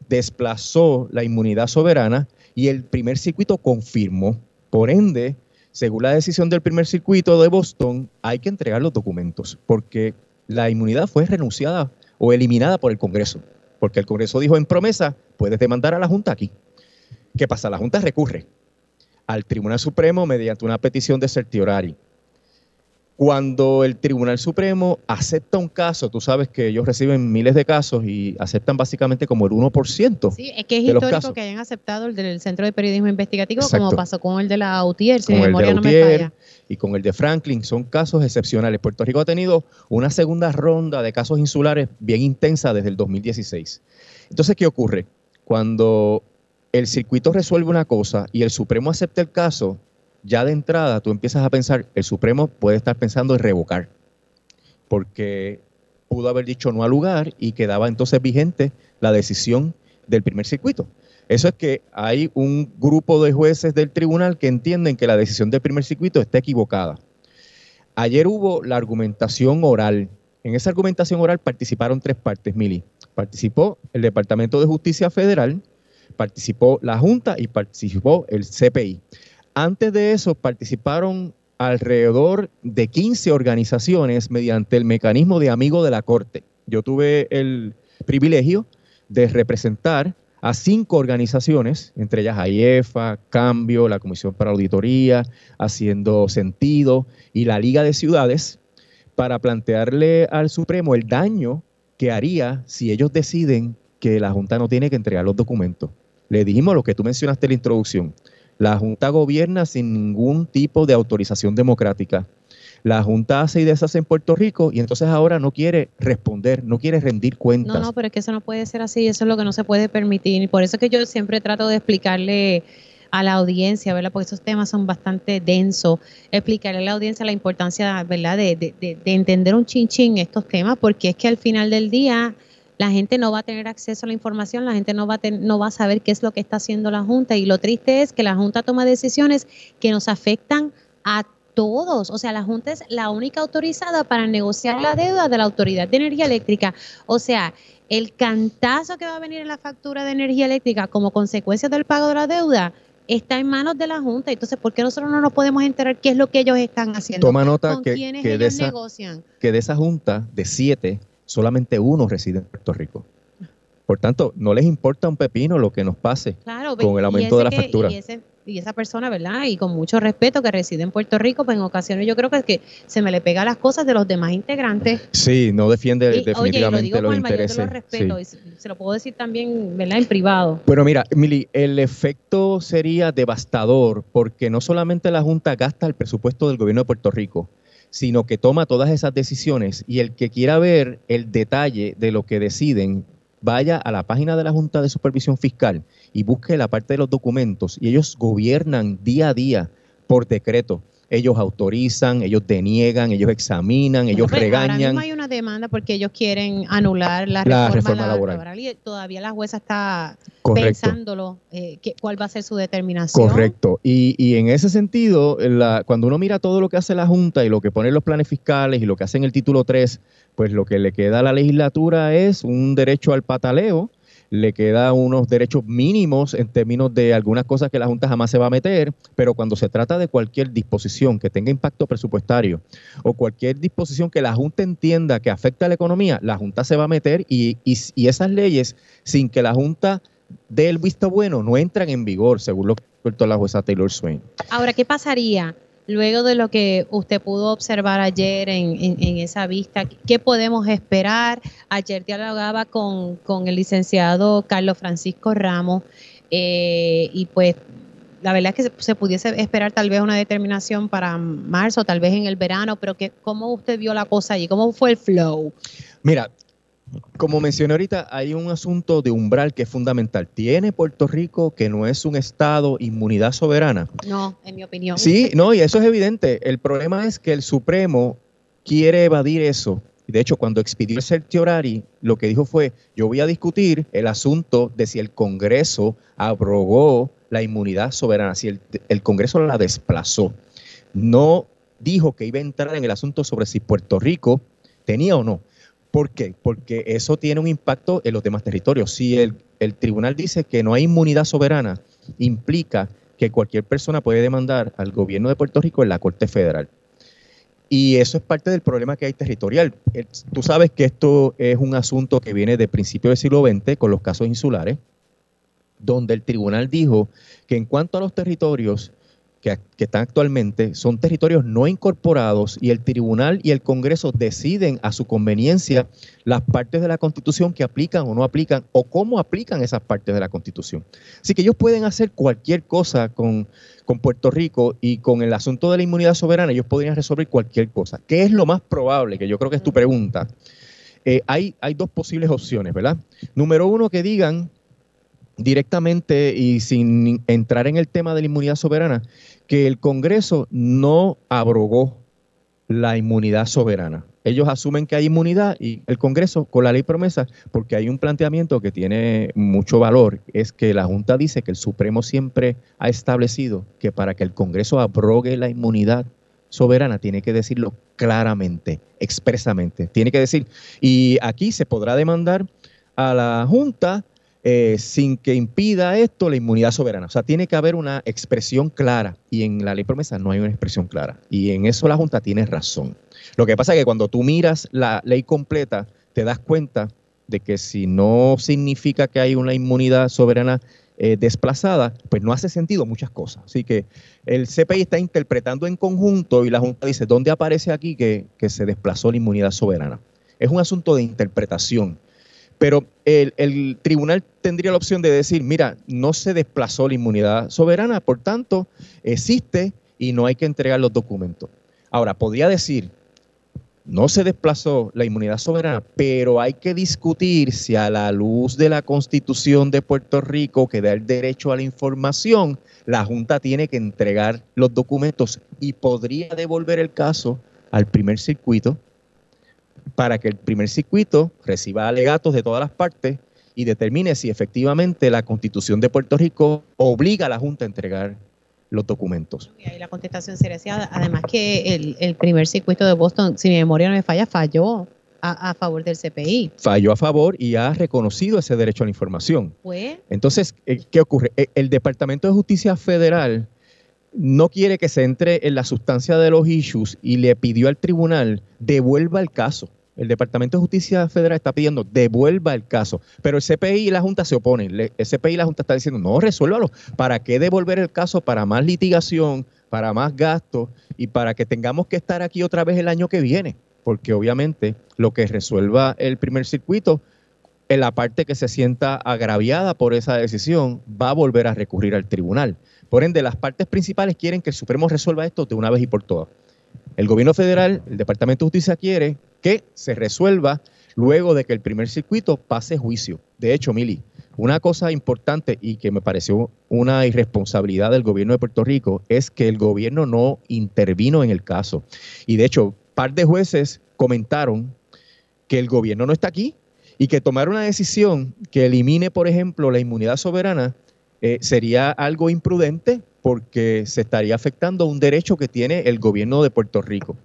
desplazó la inmunidad soberana y el primer circuito confirmó. Por ende, según la decisión del primer circuito de Boston, hay que entregar los documentos, porque la inmunidad fue renunciada o eliminada por el Congreso, porque el Congreso dijo en promesa, puedes demandar a la Junta aquí. ¿Qué pasa? La Junta recurre al Tribunal Supremo mediante una petición de certiorari. Cuando el Tribunal Supremo acepta un caso, tú sabes que ellos reciben miles de casos y aceptan básicamente como el 1%. Sí, es que es de los histórico casos. que hayan aceptado el del Centro de Periodismo Investigativo, Exacto. como pasó con el de la UTIER, si con mi el de memoria no me Lautier falla. y con el de Franklin, son casos excepcionales. Puerto Rico ha tenido una segunda ronda de casos insulares bien intensa desde el 2016. Entonces, ¿qué ocurre? Cuando el circuito resuelve una cosa y el Supremo acepta el caso, ya de entrada tú empiezas a pensar, el Supremo puede estar pensando en revocar, porque pudo haber dicho no al lugar y quedaba entonces vigente la decisión del primer circuito. Eso es que hay un grupo de jueces del tribunal que entienden que la decisión del primer circuito está equivocada. Ayer hubo la argumentación oral. En esa argumentación oral participaron tres partes, Mili. Participó el Departamento de Justicia Federal, participó la Junta y participó el CPI. Antes de eso participaron alrededor de 15 organizaciones mediante el mecanismo de amigo de la Corte. Yo tuve el privilegio de representar a cinco organizaciones, entre ellas AIEFA, Cambio, la Comisión para Auditoría, Haciendo Sentido y la Liga de Ciudades, para plantearle al Supremo el daño que haría si ellos deciden que la Junta no tiene que entregar los documentos. Le dijimos lo que tú mencionaste en la introducción. La Junta gobierna sin ningún tipo de autorización democrática. La Junta hace y deshace en Puerto Rico y entonces ahora no quiere responder, no quiere rendir cuentas. No, no, pero es que eso no puede ser así, eso es lo que no se puede permitir. Y por eso es que yo siempre trato de explicarle a la audiencia, ¿verdad? Porque esos temas son bastante densos. Explicarle a la audiencia la importancia, ¿verdad? De, de, de, de entender un chinchín estos temas, porque es que al final del día la gente no va a tener acceso a la información, la gente no va a ten- no va a saber qué es lo que está haciendo la Junta. Y lo triste es que la Junta toma decisiones que nos afectan a todos. O sea, la Junta es la única autorizada para negociar la deuda de la Autoridad de Energía Eléctrica. O sea, el cantazo que va a venir en la factura de energía eléctrica como consecuencia del pago de la deuda está en manos de la Junta. Entonces, ¿por qué nosotros no nos podemos enterar qué es lo que ellos están haciendo? Toma nota ¿Con que, que de esa, negocian? que de esa junta de siete, solamente uno reside en Puerto Rico. Por tanto, no les importa un pepino lo que nos pase Claro, con el aumento de la que- factura. Y, ese- y esa persona, ¿verdad? Y con mucho respeto que reside en Puerto Rico, pues en ocasiones yo creo que, es que se me le pega las cosas de los demás integrantes. Sí, no defiende Y, oye, y lo definitivamente digo los con el mayor de intereses. los respetos, y se, se lo puedo decir también, ¿verdad? En privado. Pero mira, Mili, el efecto sería devastador porque no solamente la Junta gasta el presupuesto del gobierno de Puerto Rico, sino que toma todas esas decisiones y el que quiera ver el detalle de lo que deciden, vaya a la página de la Junta de Supervisión Fiscal y busque la parte de los documentos y ellos gobiernan día a día por decreto. Ellos autorizan, ellos deniegan, ellos examinan, ellos Bueno, pues, Ahora regañan. mismo hay una demanda porque ellos quieren anular la La reforma, reforma la- laboral. y todavía la jueza está Correcto. pensándolo, eh, que- cuál va a ser su determinación. Correcto. Y, y en ese sentido, la- cuando uno mira todo lo que hace la Junta y lo que ponen los planes fiscales y lo que hacen el título 3, pues lo que le queda a la legislatura es un derecho al pataleo, le queda unos derechos mínimos en términos de algunas cosas que la Junta jamás se va a meter, pero cuando se trata de cualquier disposición que tenga impacto presupuestario o cualquier disposición que la Junta entienda que afecta a la economía, la Junta se va a meter y, y- y esas leyes, sin que la Junta dé el visto bueno, no entran en vigor, según lo que expertó la jueza Taylor Swain. Ahora, ¿qué pasaría luego de lo que usted pudo observar ayer en, esa vista? ¿Qué podemos esperar? Ayer dialogaba con, con el licenciado Carlos Francisco Ramos eh, y pues la verdad es que se, se pudiese esperar tal vez una determinación para marzo, tal vez en el verano, pero que, ¿cómo usted vio la cosa allí? ¿Cómo fue el flow? Mira, como mencioné ahorita, hay un asunto de umbral que es fundamental. ¿Tiene Puerto Rico, que no es un Estado, inmunidad soberana? No, en mi opinión. Sí, no, y eso es evidente. El problema es que el Supremo quiere evadir eso. De hecho, cuando expidió el certiorari, lo que dijo fue, yo voy a discutir el asunto de si el Congreso abrogó la inmunidad soberana, si el, el Congreso la desplazó. No dijo que iba a entrar en el asunto sobre si Puerto Rico tenía o no. ¿Por qué? Porque eso tiene un impacto en los demás territorios. Si el, tribunal dice que no hay inmunidad soberana, implica que cualquier persona puede demandar al gobierno de Puerto Rico en la Corte Federal. Y eso es parte del problema que hay territorial. Tú sabes que esto es un asunto que viene de principios del siglo XX con los casos insulares, donde el tribunal dijo que en cuanto a los territorios que, que están actualmente, son territorios no incorporados y el tribunal y el Congreso deciden a su conveniencia las partes de la Constitución que aplican o no aplican o cómo aplican esas partes de la Constitución. Así que ellos pueden hacer cualquier cosa con, con Puerto Rico y con el asunto de la inmunidad soberana, ellos podrían resolver cualquier cosa. ¿Qué es lo más probable? Que yo creo que es tu pregunta. Eh, hay, hay dos posibles opciones, ¿verdad? Número uno, que digan directamente y sin entrar en el tema de la inmunidad soberana, que el Congreso no abrogó la inmunidad soberana. Ellos asumen que hay inmunidad y el Congreso, con la ley promesa, porque hay un planteamiento que tiene mucho valor, es que la Junta dice que el Supremo siempre ha establecido que para que el Congreso abrogue la inmunidad soberana tiene que decirlo claramente, expresamente. Tiene que decir, y aquí se podrá demandar a la Junta eh, sin que impida esto la inmunidad soberana. O sea, tiene que haber una expresión clara y en la ley promesa no hay una expresión clara. Y en eso la Junta tiene razón. Lo que pasa es que cuando tú miras la ley completa, te das cuenta de que si no significa que hay una inmunidad soberana eh, desplazada, pues no hace sentido muchas cosas. Así que el CPI está interpretando en conjunto y la Junta dice, ¿dónde aparece aquí que, que se desplazó la inmunidad soberana? Es un asunto de interpretación. Pero el, tribunal tendría la opción de decir, mira, no se desplazó la inmunidad soberana, por tanto, existe y no hay que entregar los documentos. Ahora, podría decir, no se desplazó la inmunidad soberana, pero hay que discutir si a la luz de la constitución de Puerto Rico que da el derecho a la información, la Junta tiene que entregar los documentos y podría devolver el caso al primer circuito para que el primer circuito reciba alegatos de todas las partes y determine si efectivamente la constitución de Puerto Rico obliga a la Junta a entregar los documentos. Y ahí la contestación sería así. Además que el, el primer circuito de Boston, si mi memoria no me falla, falló a, a favor del CPI. Falló a favor y ha reconocido ese derecho a la información. Pues, Entonces, eh, ¿qué ocurre? Eh, El Departamento de Justicia Federal no quiere que se entre en la sustancia de los issues y le pidió al tribunal devuelva el caso. El Departamento de Justicia Federal está pidiendo devuelva el caso, pero el CPI y la Junta se oponen. El CPI y la Junta está diciendo no, resuélvalo. ¿Para qué devolver el caso? Para más litigación, para más gastos y para que tengamos que estar aquí otra vez el año que viene. Porque obviamente lo que resuelva el primer circuito en la parte que se sienta agraviada por esa decisión va a volver a recurrir al tribunal. Por ende, las partes principales quieren que el Supremo resuelva esto de una vez y por todas. El gobierno federal, el Departamento de Justicia quiere que se resuelva luego de que el primer circuito pase juicio. De hecho, Mili, una cosa importante y que me pareció una irresponsabilidad del gobierno de Puerto Rico es que el gobierno no intervino en el caso. Y de hecho, par de jueces comentaron que el gobierno no está aquí y que tomar una decisión que elimine, por ejemplo, la inmunidad soberana eh, sería algo imprudente porque se estaría afectando un derecho que tiene el gobierno de Puerto Rico.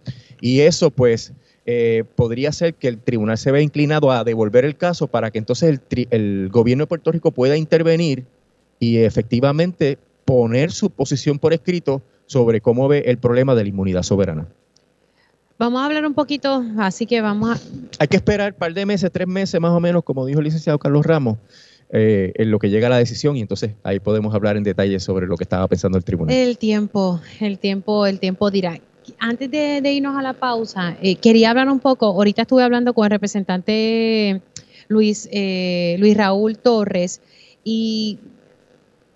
Y eso, pues, eh, podría ser que el tribunal se vea inclinado a devolver el caso para que entonces el, tri- el gobierno de Puerto Rico pueda intervenir y efectivamente poner su posición por escrito sobre cómo ve el problema de la inmunidad soberana. vamos a hablar un poquito, así que vamos a, Hay que esperar un par de meses, tres meses más o menos, como dijo el licenciado Carlos Ramos, eh, en lo que llega la decisión y entonces ahí podemos hablar en detalle sobre lo que estaba pensando el tribunal. El tiempo, el tiempo, el tiempo dirá. Antes de, irnos a la pausa, eh, quería hablar un poco. Ahorita estuve hablando con el representante Luis, eh, Luis Raúl Torres y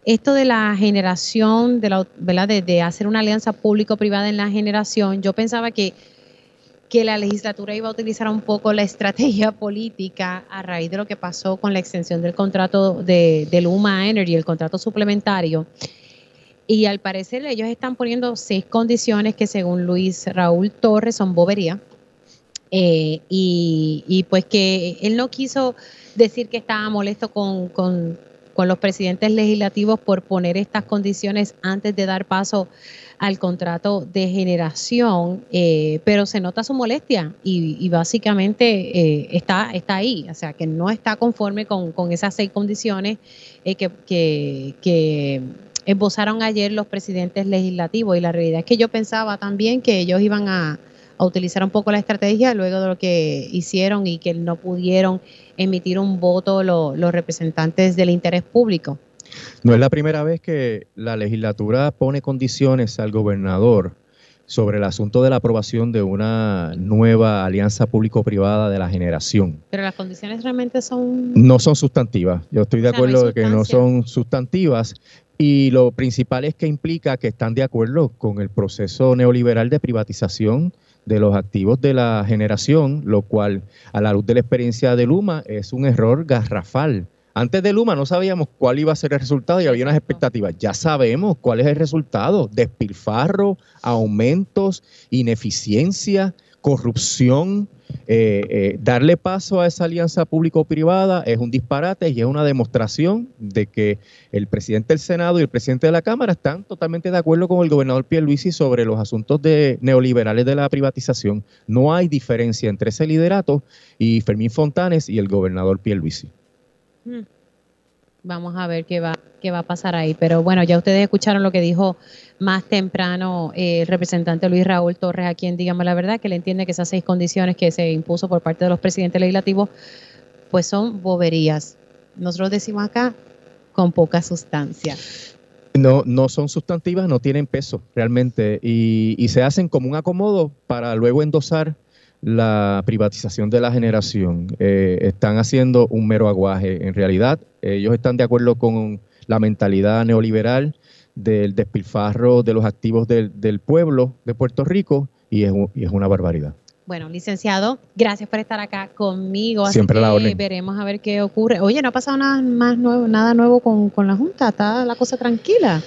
esto de la generación, de, la, ¿verdad? de hacer una alianza público-privada en la generación, yo pensaba que, que la legislatura iba a utilizar un poco la estrategia política a raíz de lo que pasó con la extensión del contrato de, de Luma Energy, el contrato suplementario. Y al parecer ellos están poniendo seis condiciones que según Luis Raúl Torres son bobería. Eh, y, y pues que él no quiso decir que estaba molesto con, con, con los presidentes legislativos por poner estas condiciones antes de dar paso al contrato de generación, eh, pero se nota su molestia y, y básicamente eh, está, está ahí, o sea, que no está conforme con, con esas seis condiciones eh, que, que, que esbozaron ayer los presidentes legislativos y la realidad es que yo pensaba también que ellos iban a, a utilizar un poco la estrategia luego de lo que hicieron y que no pudieron emitir un voto lo- los representantes del interés público. No es la primera vez que la legislatura pone condiciones al gobernador sobre el asunto de la aprobación de una nueva alianza público-privada de la generación. Pero las condiciones realmente son... No son sustantivas. Yo estoy de O sea, no acuerdo de que no son sustantivas. Y lo principal es que implica que están de acuerdo con el proceso neoliberal de privatización de los activos de la generación, lo cual, a la luz de la experiencia de Luma, es un error garrafal. Antes de Luma no sabíamos cuál iba a ser el resultado y había unas expectativas. Ya sabemos cuál es el resultado. Despilfarro, aumentos, ineficiencia, corrupción. Eh, eh, darle paso a esa alianza público-privada es un disparate y es una demostración de que el presidente del Senado y el presidente de la Cámara están totalmente de acuerdo con el gobernador Pierluisi sobre los asuntos de neoliberales de la privatización. No hay diferencia entre ese liderato y Fermín Fontanes y el gobernador Pierluisi. Hmm. Vamos a ver qué va, qué va a pasar ahí. Pero bueno, ya ustedes escucharon lo que dijo más temprano eh, el representante Luis Raúl Torres aquí en Dígame la Verdad, que le entiende que esas seis condiciones que se impuso por parte de los presidentes legislativos, pues son boberías. Nosotros decimos acá con poca sustancia. No, no son sustantivas, no tienen peso realmente y, y se hacen como un acomodo para luego endosar la privatización de la generación. Eh, están haciendo un mero aguaje. En realidad, ellos están de acuerdo con la mentalidad neoliberal del despilfarro de los activos del, del pueblo de Puerto Rico y es, un- y es una barbaridad. Bueno, licenciado, gracias por estar acá conmigo. Así Siempre a la que orden. veremos a ver qué ocurre. Oye, no ha pasado nada más nuevo, nada nuevo con, con la Junta, está la cosa tranquila.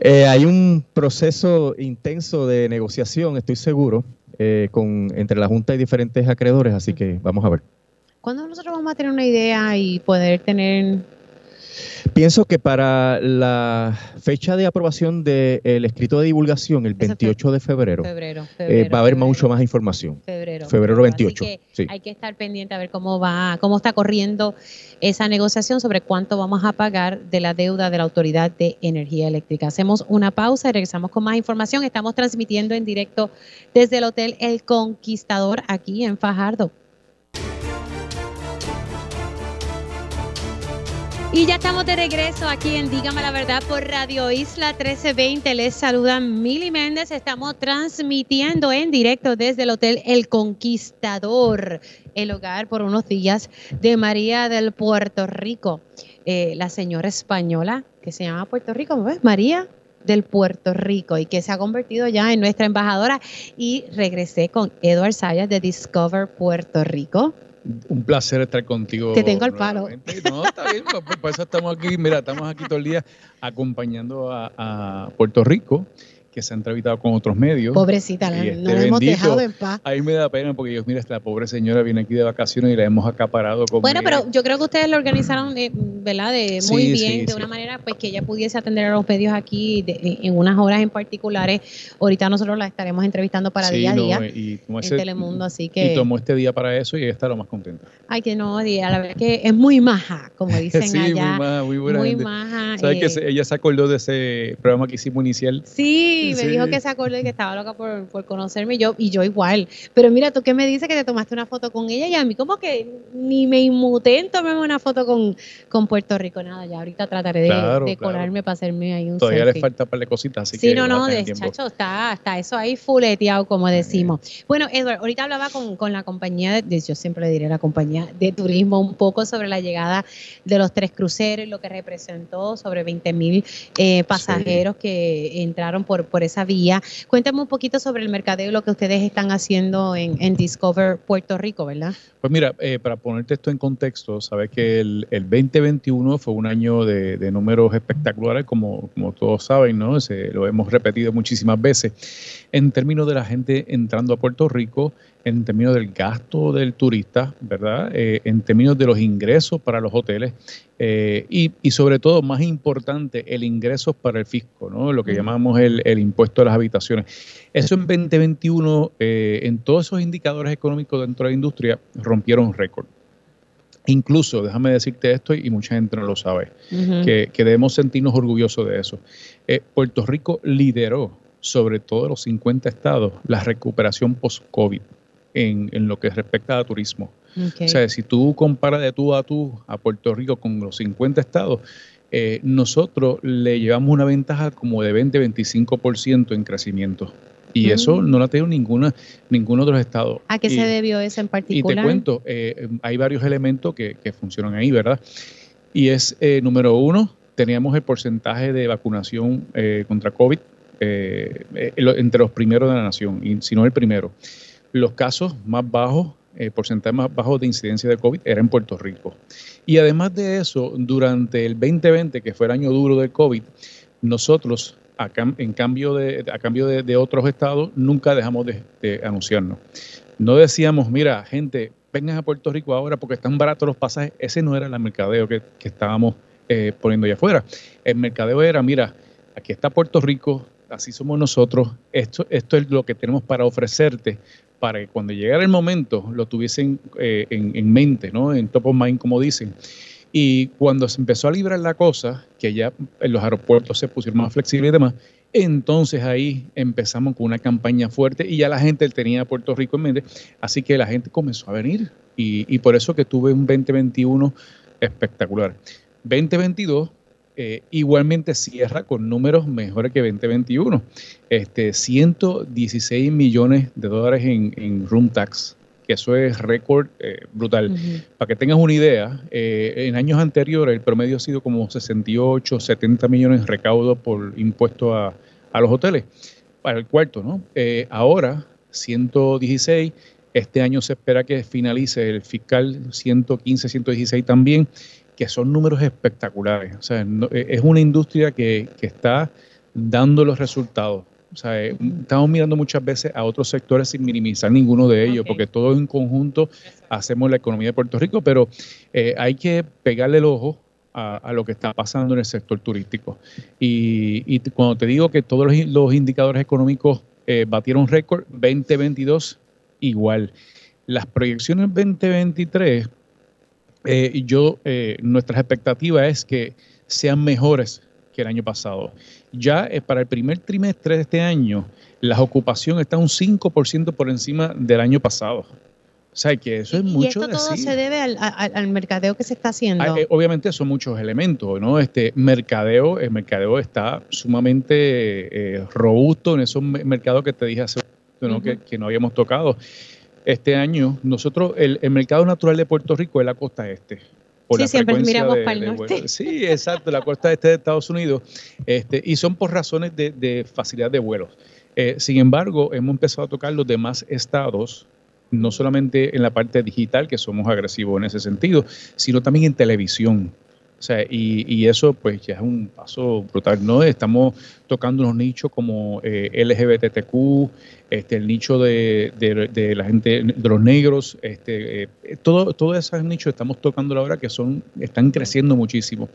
Eh, hay un proceso intenso de negociación, estoy seguro, eh, con, entre la Junta y diferentes acreedores, así que vamos a ver. ¿Cuándo nosotros vamos a tener una idea y poder tener Pienso que para la fecha de aprobación del escrito de divulgación, el Eso fue 28 de febrero, Febrero, eh, febrero, va a haber febrero, mucho más información. Febrero. Febrero Así 28, que sí. Hay que estar pendiente a ver cómo va, cómo está corriendo esa negociación sobre cuánto vamos a pagar de la deuda de la Autoridad de Energía Eléctrica. Hacemos una pausa y regresamos con más información. Estamos transmitiendo en directo desde el Hotel El Conquistador aquí en Fajardo. Y ya estamos de regreso aquí en Dígame la Verdad por Radio Isla 1320. Les saluda Mili Méndez. Estamos transmitiendo en directo desde el Hotel El Conquistador, el hogar por unos días de María del Puerto Rico, eh, la señora española que se llama Puerto Rico, ¿no ves? María del Puerto Rico y que se ha convertido ya en nuestra embajadora. Y regresé con Edward Sayas de Discover Puerto Rico. Un placer estar contigo. Te tengo al palo. No, está bien, pues, pues, por eso estamos aquí. Mira, estamos aquí todo el día acompañando a, a Puerto Rico, que se ha entrevistado con otros medios. Pobrecita, la, Y este hemos dejado en paz. A mí me da pena porque, Dios, mira, esta pobre señora viene aquí de vacaciones y la hemos acaparado con Bueno, pero yo creo que ustedes lo organizaron, eh, ¿verdad? De muy Sí, bien, sí, de sí. una manera pues que ella pudiese atender a los medios aquí de- en- unas horas en particulares. Ahorita nosotros la estaremos entrevistando para día a no, día y en ese- Telemundo, así Y que tomó este día para eso y ella está lo más contenta. ay que no, a la verdad que es muy maja, como dicen sí, allá, muy, maja, muy buena muy gente. maja. ¿Sabes eh, que se- ella se acordó de ese programa que hicimos inicial? Sí, me Sí. dijo que se acordó y que estaba loca por, por conocerme y yo, y yo igual. Pero mira, tú qué me dices que te tomaste una foto con ella y a mí como que ni me inmuté en tomarme una foto con, con Puerto Rico. Nada, ya ahorita trataré de, Claro, de claro. colarme para hacerme ahí un Todavía selfie. le falta un par de cositas, así Sí, que no, a no, tener de chacho, está, está eso ahí fuleteado, como decimos. Bueno, Edward, ahorita hablaba con, con la compañía, de, yo siempre le diré la compañía de turismo, un poco sobre la llegada de los tres cruceros, lo que representó sobre 20 mil eh, pasajeros que entraron por, por esa vía. Cuéntame un poquito sobre el mercadeo, lo que ustedes están haciendo en, en Discover Puerto Rico, ¿verdad? Pues mira, eh, para ponerte esto en contexto, sabes que el, el 2021 fue un año de, de números espectaculares, como, como todos saben, ¿no? Se, lo hemos repetido muchísimas veces. En términos de la gente entrando a Puerto Rico, en términos del gasto del turista, ¿verdad? Eh, en términos de los ingresos para los hoteles eh, y, y sobre todo, más importante, el ingreso para el fisco, ¿no? Lo que llamamos el, el impuesto a las habitaciones. Eso en 2021, eh, en todos esos indicadores económicos dentro de la industria, rompieron récord. Incluso, déjame decirte esto, y mucha gente no lo sabe, que, que debemos sentirnos orgullosos de eso. Eh, Puerto Rico lideró, sobre todo los 50 estados, la recuperación post-COVID en, en lo que respecta a turismo. O sea, si tú comparas de tú a tú a Puerto Rico con los 50 estados, eh, nosotros le llevamos una ventaja como de 20-25% en crecimiento. Y Mm. eso no la ha tenido ninguna, ningún otro estado. ¿A qué Y- se debió eso en y particular? te cuento, eh, hay varios elementos que, que funcionan ahí, ¿verdad? Y es, eh, número uno, teníamos el porcentaje de vacunación eh, contra COVID eh, eh, entre los primeros de la nación, y si no el primero. Los casos más bajos, eh, porcentaje más bajo de incidencia de COVID era en Puerto Rico. Y además de eso, durante el 2020, que fue el año duro del COVID, nosotros, a, en cambio, de, a cambio de, otros estados, nunca dejamos de, de anunciarnos. No decíamos, mira, gente, vengan a Puerto Rico ahora porque están baratos los pasajes. Ese no era el mercadeo que, que estábamos eh, poniendo allá afuera. El mercadeo era, mira, aquí está Puerto Rico, así somos nosotros, esto, esto es lo que tenemos para ofrecerte para que cuando llegara el momento lo tuviesen eh, en, en mente, ¿no? En top of mind, como dicen. Y cuando se empezó a librar la cosa, que ya en los aeropuertos se pusieron más flexibles y demás, entonces ahí empezamos con una campaña fuerte y ya la gente tenía Puerto Rico en mente, así que la gente comenzó a venir y, y por eso que tuve un 2021 espectacular. 2022 eh, igualmente cierra con números mejores que 2021. Este, 116 millones de dólares en, en room tax, que eso es récord eh, brutal. Para que tengas una idea, eh, en años anteriores el promedio ha sido como 68, 70 millones de recaudo por impuesto a, a los hoteles, para el cuarto, ¿no? Eh, ahora, 116, este año se espera que finalice el fiscal 115, 116 también, que son números espectaculares. O sea, no- eh, es una industria que, que está dando los resultados. O sea, eh, estamos mirando muchas veces a otros sectores sin minimizar ninguno de ellos, porque todo en conjunto hacemos la economía de Puerto Rico, pero eh, hay que pegarle el ojo a, lo que está pasando en el sector turístico. Y, cuando te digo que todos los, indicadores económicos eh, batieron récord, 2022 igual. Las proyecciones 2023, eh, yo, eh, nuestras expectativas es que sean mejores que el año pasado. Ya eh, para el primer trimestre de este año, la ocupación está un 5% por encima del año pasado. O sea, que eso es mucho. Y esto todo se debe al, mercadeo que se está haciendo. Ah, eh, obviamente son muchos elementos, ¿no? Este mercadeo, el mercadeo está sumamente eh, robusto en esos mercados que te dije hace ¿no? que, no habíamos tocado. Este año, nosotros, el, mercado natural de Puerto Rico es la costa este. sí, siempre miramos para el norte. Sí, exacto, la costa este de Estados Unidos. Este, y son por razones de, facilidad de vuelos. Eh, sin embargo, hemos empezado a tocar los demás estados no solamente en la parte digital, que somos agresivos en ese sentido, sino también en televisión. O sea, y, y, eso pues ya es un paso brutal, ¿no? Estamos tocando unos nichos como eh, LGBTQ, este, el nicho de, de, la gente, de los negros, este, eh, todo, todos esos nichos estamos tocando ahora que son, están creciendo muchísimo.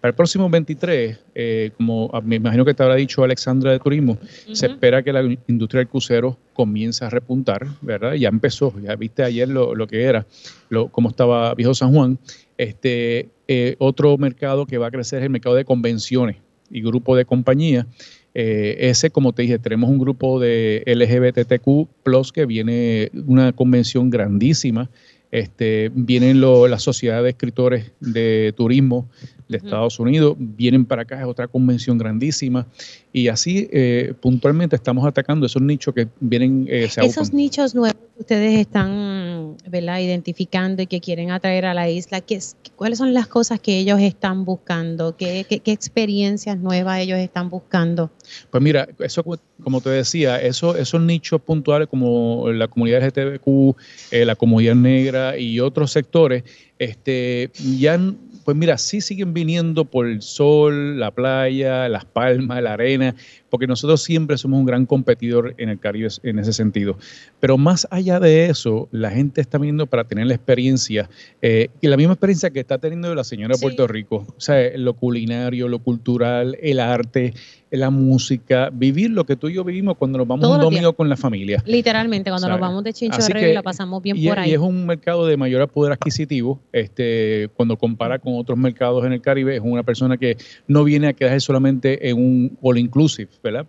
Para el próximo 23, eh, como me imagino que te habrá dicho Alexandra de Turismo, se espera que la industria del crucero comience a repuntar, ¿verdad? Ya empezó, ya viste ayer lo, que era, lo, cómo estaba Viejo San Juan. Este, eh, otro mercado que va a crecer es el mercado de convenciones y grupo de compañías. Eh, ese, como te dije, tenemos un grupo de LGBTQ Plus que viene una convención grandísima. Este, vienen las sociedades de escritores de turismo de Estados Unidos, vienen para acá, es otra convención grandísima, y así eh, puntualmente estamos atacando esos nichos que vienen... Eh, esos nichos nuevos que ustedes están ¿verdad? identificando y que quieren atraer a la isla, ¿qué, ¿cuáles son las cosas que ellos están buscando? ¿Qué, qué, experiencias nuevas ellos están buscando? Pues mira, eso como te decía, eso, esos nichos puntuales como la comunidad LGTBQ, eh, la comunidad negra y otros sectores, este, ya pues mira, sí siguen viniendo por el sol, la playa, las palmas, la arena, porque nosotros siempre somos un gran competidor en el Caribe en ese sentido. Pero más allá de eso, la gente está viniendo para tener la experiencia, eh, y la misma experiencia que está teniendo la señora de Puerto Rico, o sea, lo culinario, lo cultural, el arte, la música, vivir lo que tú y yo vivimos cuando nos vamos un domingo con la familia. Literalmente, cuando nos vamos de Chincho y la pasamos bien por ahí. Y es un mercado de mayor poder adquisitivo, este, cuando compara con otros mercados en el Caribe, es una persona que no viene a quedarse solamente en un all inclusive, ¿verdad?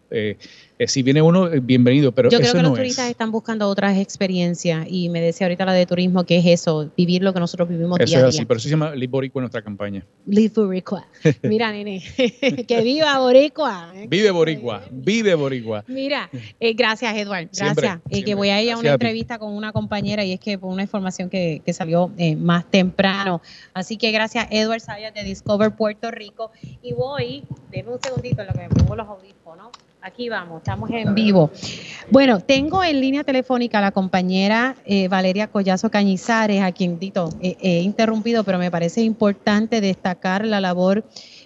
Eh, si viene uno, eh, bienvenido, pero Yo creo que los turistas están buscando otras experiencias y me decía ahorita la de turismo que es eso, vivir lo que nosotros vivimos eso día a es así, pero eso se llama Live Boricua en nuestra campaña. Live Boricua. Mira, nene, que viva Boricua. Vive Boricua, vive Boricua. Mira, gracias Edward, gracias. que voy a ir a una entrevista con una compañera y es que por una información que, que salió más temprano. Así que gracias Edward Sayas de Discover Puerto Rico y voy, déme un segundito en lo que me pongo los audífonos. Aquí vamos, estamos en vivo. Bueno, tengo en línea telefónica a la compañera eh, Valeria Collazo Cañizares, a quien dito, he interrumpido, pero me parece importante destacar la labor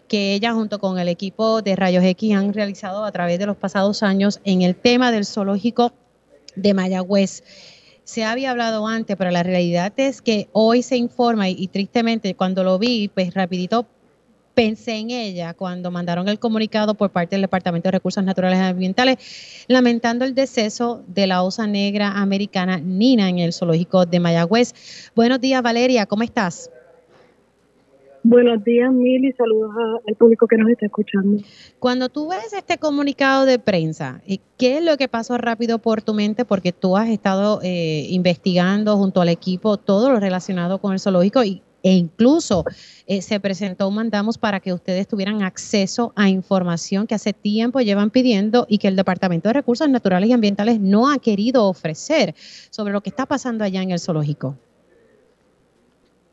que ella junto con el equipo de Rayos X han realizado a través de los pasados años en el tema del zoológico de Mayagüez. Se había hablado antes, pero la realidad es que hoy se informa y, y tristemente cuando lo vi, pues rapidito pensé en ella cuando mandaron el comunicado por parte del Departamento de Recursos Naturales y Ambientales, lamentando el deceso de la osa negra americana Nina en el zoológico de Mayagüez. Buenos días, Valeria, ¿cómo estás? Buenos días, Mili, saludos al público que nos está escuchando. Cuando tú ves este comunicado de prensa, ¿qué es lo que pasó rápido por tu mente? Porque tú has estado eh, investigando junto al equipo todo lo relacionado con el zoológico y e incluso eh, se presentó un mandamos para que ustedes tuvieran acceso a información que hace tiempo llevan pidiendo y que el Departamento de Recursos Naturales y Ambientales no ha querido ofrecer sobre lo que está pasando allá en el zoológico.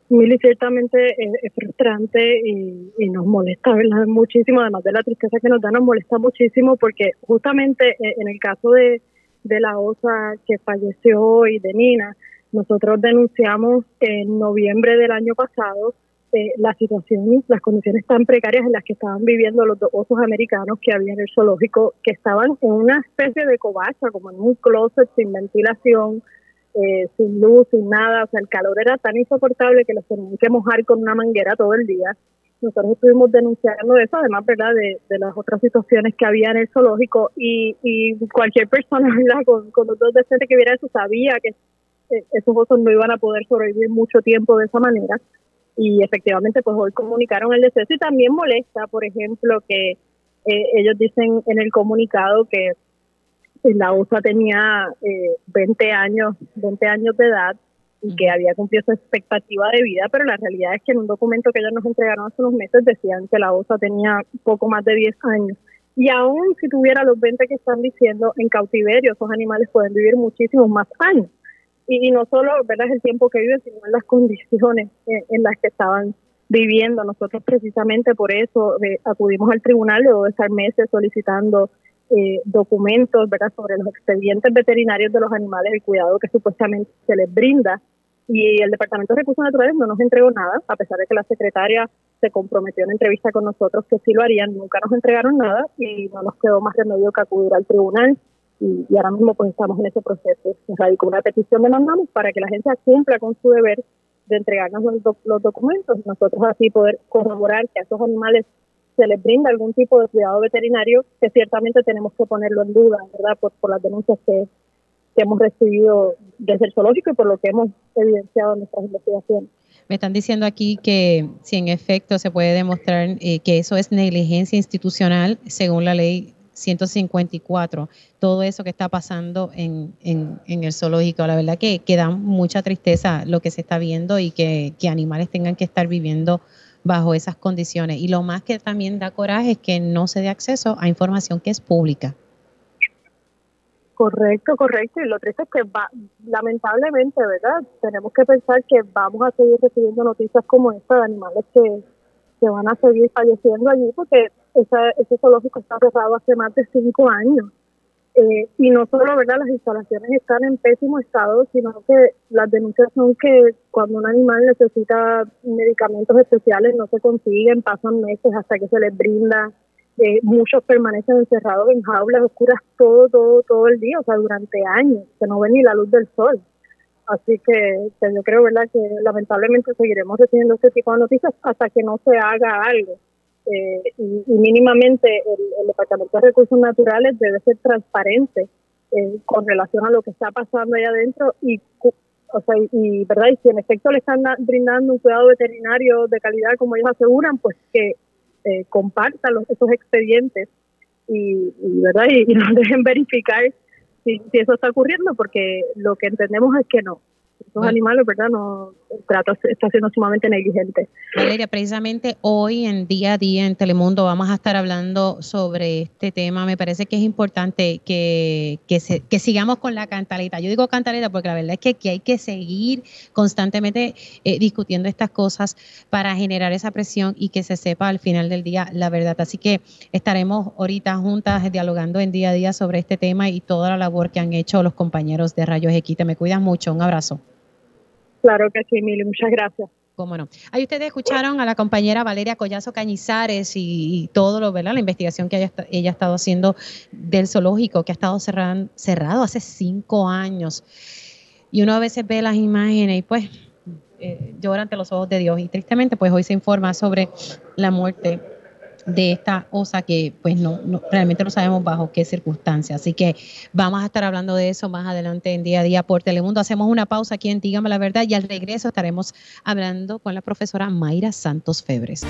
Mili, ciertamente es, frustrante y, nos molesta ¿verdad? muchísimo, además de la tristeza que nos da, nos molesta muchísimo porque justamente eh, en el caso de, de la OSA que falleció y de Nina, nosotros denunciamos en noviembre del año pasado eh, la situación, las condiciones tan precarias en las que estaban viviendo los dos osos americanos que había en el zoológico, que estaban en una especie de covacha, como en un closet sin ventilación, eh, sin luz, sin nada. O sea, el calor era tan insoportable que los tenían que mojar con una manguera todo el día. nosotros estuvimos denunciando eso, además, ¿verdad?, de, de las otras situaciones que había en el zoológico y, y cualquier persona, ¿verdad?, con, con los dos decentes que viera eso sabía que esos osos no iban a poder sobrevivir mucho tiempo de esa manera y efectivamente pues hoy comunicaron el deceso y también molesta, por ejemplo, que eh, ellos dicen en el comunicado que la USA tenía eh, 20 años, 20 años de edad y que había cumplido su expectativa de vida, pero la realidad es que en un documento que ellos nos entregaron hace unos meses decían que la OSA tenía poco más de 10 años. Y aún si tuviera los 20 que están diciendo, en cautiverio esos animales pueden vivir muchísimos más años. Y, no solo ¿verdad? el tiempo que viven, sino las condiciones en, las que estaban viviendo. Nosotros precisamente por eso eh, acudimos al tribunal luego de estar meses solicitando eh, documentos ¿verdad? sobre los expedientes veterinarios de los animales, el cuidado que supuestamente se les brinda. Y el Departamento de Recursos Naturales no nos entregó nada, a pesar de que la secretaria se comprometió en entrevista con nosotros que sí lo harían, nunca nos entregaron nada y no nos quedó más remedio que acudir al tribunal. Y, ahora mismo pues estamos en ese proceso. Se radicó una petición de mandamos para que la agencia cumpla con su deber de entregarnos los, documentos nosotros así poder corroborar que a esos animales se les brinda algún tipo de cuidado veterinario, que ciertamente tenemos que ponerlo en duda, ¿verdad? Por, por las denuncias que, hemos recibido desde el zoológico y por lo que hemos evidenciado en nuestras investigaciones. Me están diciendo aquí que si en efecto se puede demostrar eh, que eso es negligencia institucional según la ley 154, todo eso que está pasando en, en, en el zoológico. La verdad que, que, da mucha tristeza lo que se está viendo y que, que animales tengan que estar viviendo bajo esas condiciones. Y lo más que también da coraje es que no se dé acceso a información que es pública. Correcto, correcto. Y lo triste es que va, lamentablemente, ¿verdad? Tenemos que pensar que vamos a seguir recibiendo noticias como esta de animales que, que van a seguir falleciendo allí porque esa, ese zoológico está cerrado hace más de cinco años. Eh, y no solo verdad las instalaciones están en pésimo estado, sino que las denuncias son que cuando un animal necesita medicamentos especiales no se consiguen, pasan meses hasta que se les brinda. Eh, muchos permanecen encerrados en jaulas oscuras todo, todo, todo el día, o sea, durante años, que no ven ni la luz del sol. Así que, que yo creo, ¿verdad?, que lamentablemente seguiremos recibiendo este tipo de noticias hasta que no se haga algo. Eh, y, mínimamente el, Departamento de Recursos Naturales debe ser transparente eh, con relación a lo que está pasando ahí adentro y o sea, y, verdad y si en efecto le están brindando un cuidado veterinario de calidad como ellos aseguran pues que eh, compartan los, esos expedientes y, verdad y, nos dejen verificar si, si eso está ocurriendo porque lo que entendemos es que no estos animales, ¿verdad? No, el trato está siendo sumamente negligente. Valeria, precisamente hoy en día a día en Telemundo vamos a estar hablando sobre este tema. Me parece que es importante que, que, que sigamos con la cantaleta. Yo digo cantaleta porque la verdad es que aquí hay que seguir constantemente eh, discutiendo estas cosas para generar esa presión y que se sepa al final del día la verdad. Así que estaremos ahorita juntas dialogando en día a día sobre este tema y toda la labor que han hecho los compañeros de Rayos Equita. Me cuidan mucho. Un abrazo. Claro que sí, Emilio, muchas gracias. Cómo no. Ahí ustedes escucharon a la compañera Valeria Collazo Cañizares y, todo lo, ¿verdad? La investigación que ella, ella, ha estado haciendo del zoológico, que ha estado cerrado, cerrado hace cinco años. Y uno a veces ve las imágenes y pues eh, llora ante los ojos de Dios. Y tristemente, pues hoy se informa sobre la muerte de esta osa que pues no, realmente no sabemos bajo qué circunstancias. Así que vamos a estar hablando de eso más adelante en día a día por Telemundo. Hacemos una pausa aquí en Dígame la Verdad y al regreso estaremos hablando con la profesora Mayra Santos Febres.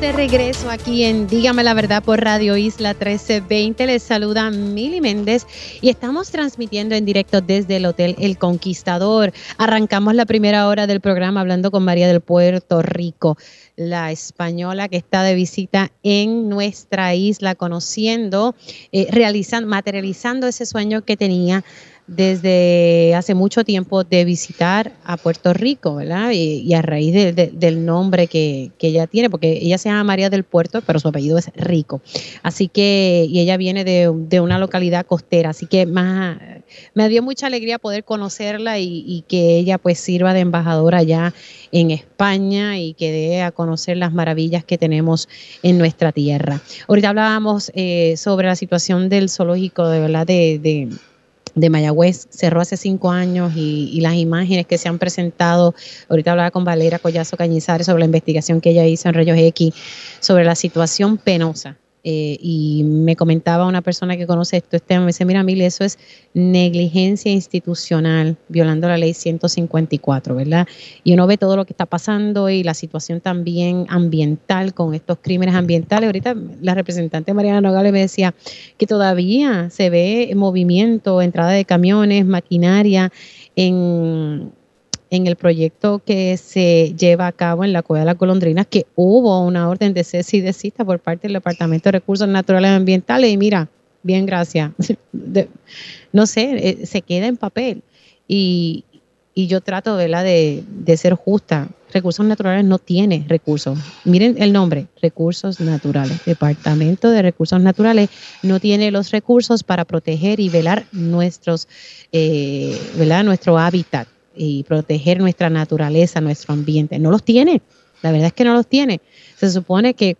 De regreso aquí en Dígame la Verdad por Radio Isla 1320. Les saluda Mili Méndez y estamos transmitiendo en directo desde el Hotel El Conquistador. Arrancamos la primera hora del programa hablando con María del Puerto Rico la española que está de visita en nuestra isla, conociendo, eh, realizando, materializando ese sueño que tenía desde hace mucho tiempo de visitar a Puerto Rico, ¿verdad? Y, a raíz del nombre que, ella tiene, porque ella se llama María del Puerto, pero su apellido es Rico. Así que, y ella viene de, una localidad costera, así que más, me dio mucha alegría poder conocerla y, que ella pues sirva de embajadora allá en España y que dé a conocer las maravillas que tenemos en nuestra tierra. Ahorita hablábamos eh, sobre la situación del zoológico, de verdad, de de Mayagüez cerró hace cinco años y, las imágenes que se han presentado, ahorita hablaba con Valera Collazo Cañizares sobre la investigación que ella hizo en Rayos X, sobre la situación penosa eh, y me comentaba una persona que conoce esto, este me dice, mira, Mili, eso es negligencia institucional, violando la ley 154, ¿verdad? Y uno ve todo lo que está pasando y la situación también ambiental con estos crímenes ambientales. Ahorita la representante Mariana Nogales me decía que todavía se ve movimiento, entrada de camiones, maquinaria en en el proyecto que se lleva a cabo en la Cueva de las Golondrinas, que hubo una orden de cese y desista por parte del Departamento de Recursos Naturales y Ambientales. Y mira, bien, gracias. no sé, eh, se queda en papel. Y, yo trato De, de ser justa. Recursos Naturales no tiene recursos. Miren el nombre, Recursos Naturales. Departamento de Recursos Naturales no tiene los recursos para proteger y velar nuestros, eh, nuestro hábitat y proteger nuestra naturaleza, nuestro ambiente. No los tiene, la verdad es que no los tiene. Se supone que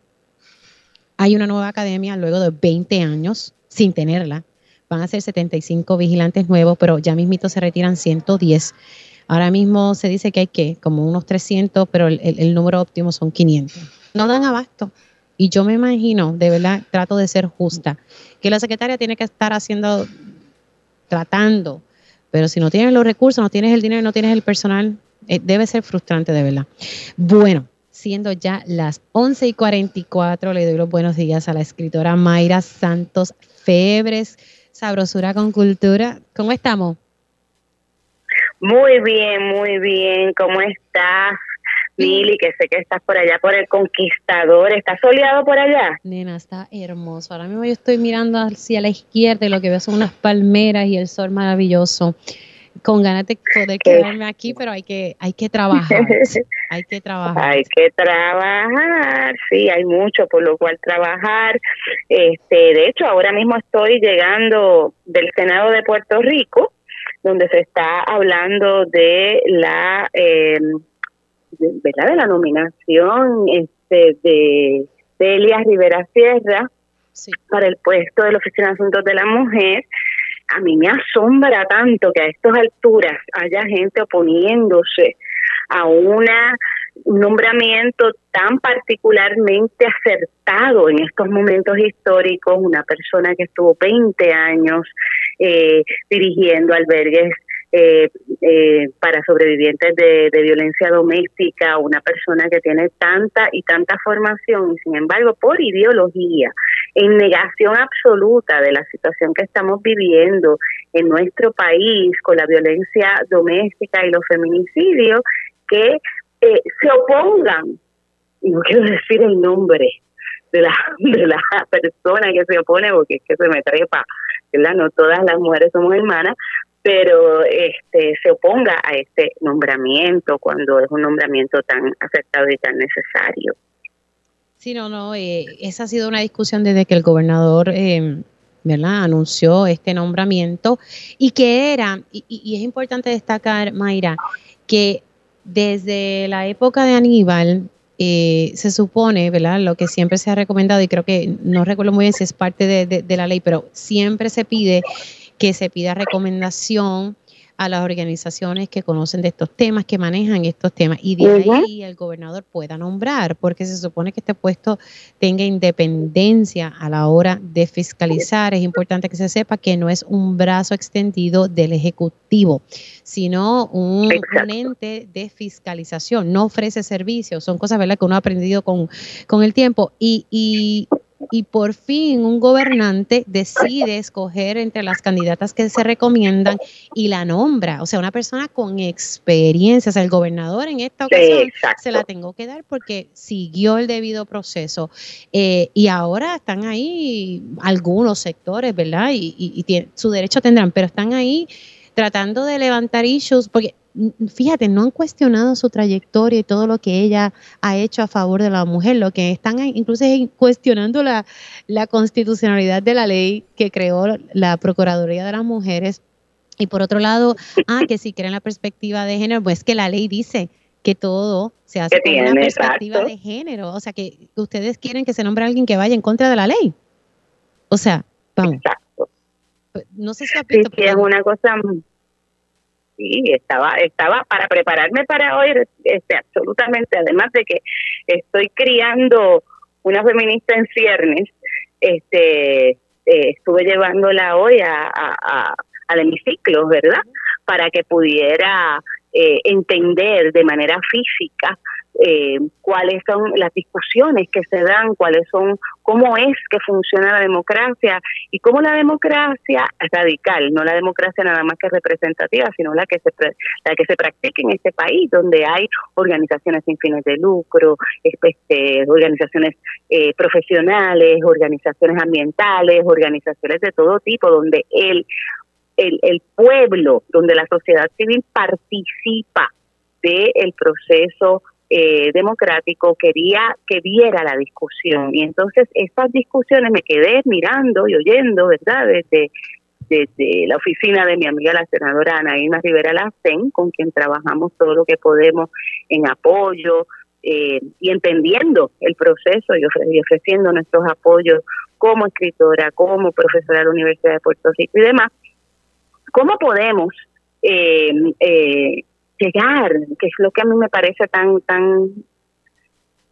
hay una nueva academia luego de 20 años sin tenerla. Van a ser 75 vigilantes nuevos, pero ya mismito se retiran 110. Ahora mismo se dice que hay que, como unos 300, pero el, el número óptimo son 500. No dan abasto. Y yo me imagino, de verdad, trato de ser justa, que la secretaria tiene que estar haciendo, tratando pero si no tienes los recursos, no tienes el dinero, no tienes el personal, eh, debe ser frustrante de verdad. Bueno, siendo ya las 11 y 44, le doy los buenos días a la escritora Mayra Santos Febres, Sabrosura con Cultura. ¿Cómo estamos? Muy bien, muy bien. ¿Cómo estás? Mili, que sé que estás por allá por el Conquistador. ¿Estás soleado por allá? Nena, está hermoso. Ahora mismo yo estoy mirando hacia la izquierda y lo que veo son unas palmeras y el sol maravilloso. Con ganas de poder quedarme aquí, pero hay que, hay que trabajar. hay que trabajar. Hay que trabajar, sí, hay mucho por lo cual trabajar. Este, de hecho, ahora mismo estoy llegando del Senado de Puerto Rico, donde se está hablando de la eh, ¿verdad? de la nominación este, de, Elias Rivera Sierra para el puesto de la Oficina de Asuntos de la Mujer, a mí me asombra tanto que a estas alturas haya gente oponiéndose a una un nombramiento tan particularmente acertado en estos momentos históricos, una persona que estuvo 20 años eh, dirigiendo albergues eh, eh, para sobrevivientes de, violencia doméstica, una persona que tiene tanta y tanta formación y sin embargo por ideología, en negación absoluta de la situación que estamos viviendo en nuestro país con la violencia doméstica y los feminicidios, que eh, se opongan, y no quiero decir el nombre, de la, de la persona que se opone, porque es que se me trepa, ¿verdad? No todas las mujeres somos hermanas, pero este se oponga a este nombramiento cuando es un nombramiento tan aceptado y tan necesario. Sí, no, no, eh, esa ha sido una discusión desde que el gobernador, eh, ¿verdad?, anunció este nombramiento y que era, y, es importante destacar, Mayra, que desde la época de Aníbal, eh, se supone, ¿verdad? Lo que siempre se ha recomendado, y creo que no recuerdo muy bien si es parte de la ley, pero siempre se pide que se pida recomendación a las organizaciones que conocen de estos temas, que manejan estos temas, y de ahí el gobernador pueda nombrar, porque se supone que este puesto tenga independencia a la hora de fiscalizar. Es importante que se sepa que no es un brazo extendido del Ejecutivo, sino un, ente de fiscalización, no ofrece servicios, son cosas ¿verdad? que uno ha aprendido con, con el tiempo. Y, y y por fin un gobernante decide escoger entre las candidatas que se recomiendan y la nombra, o sea, una persona con experiencia, o sea, el gobernador en esta ocasión se la tengo que dar porque siguió el debido proceso. Eh, y ahora están ahí algunos sectores, ¿verdad? Y, y, su derecho tendrán, pero están ahí tratando de levantar issues, porque fíjate, no han cuestionado su trayectoria y todo lo que ella ha hecho a favor de la mujer, lo que están incluso cuestionando la, la constitucionalidad de la ley que creó la Procuraduría de las Mujeres. Y por otro lado, ah, que si creen la perspectiva de género, pues que la ley dice que todo se hace con una perspectiva de género. O sea, que ustedes quieren que se nombre a alguien que vaya en contra de la ley. O sea, vamos. No sé si has sí, es una cosa. Sí, estaba, estaba para prepararme para hoy, este, absolutamente. Además de que estoy criando una feminista en ciernes, este, eh, estuve llevándola hoy a, a, a- al hemiciclo, ¿verdad? Para que pudiera eh, entender de manera física eh, cuáles son las discusiones que se dan, cuáles son, cómo es que funciona la democracia y cómo la democracia radical, no la democracia nada más que representativa, sino la que se la que se practica en este país, donde hay organizaciones sin fines de lucro, este, organizaciones eh, profesionales, organizaciones ambientales, organizaciones de todo tipo, donde el el, el pueblo, donde la sociedad civil participa del proceso eh, democrático, quería que viera la discusión. Y entonces estas discusiones me quedé mirando y oyendo, ¿verdad? Desde, desde la oficina de mi amiga la senadora Ana Irma Rivera Lacen, con quien trabajamos todo lo que podemos en apoyo eh, y entendiendo el proceso y, ofre- y ofreciendo nuestros apoyos como escritora, como profesora de la Universidad de Puerto Rico y demás. ¿Cómo podemos eh, eh, llegar, que es lo que a mí me parece tan, tan,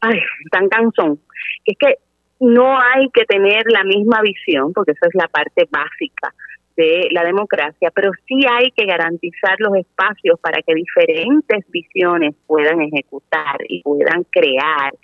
ay, tan cansón, que es que no hay que tener la misma visión, porque esa es la parte básica de la democracia, pero sí hay que garantizar los espacios para que diferentes visiones puedan ejecutar y puedan crear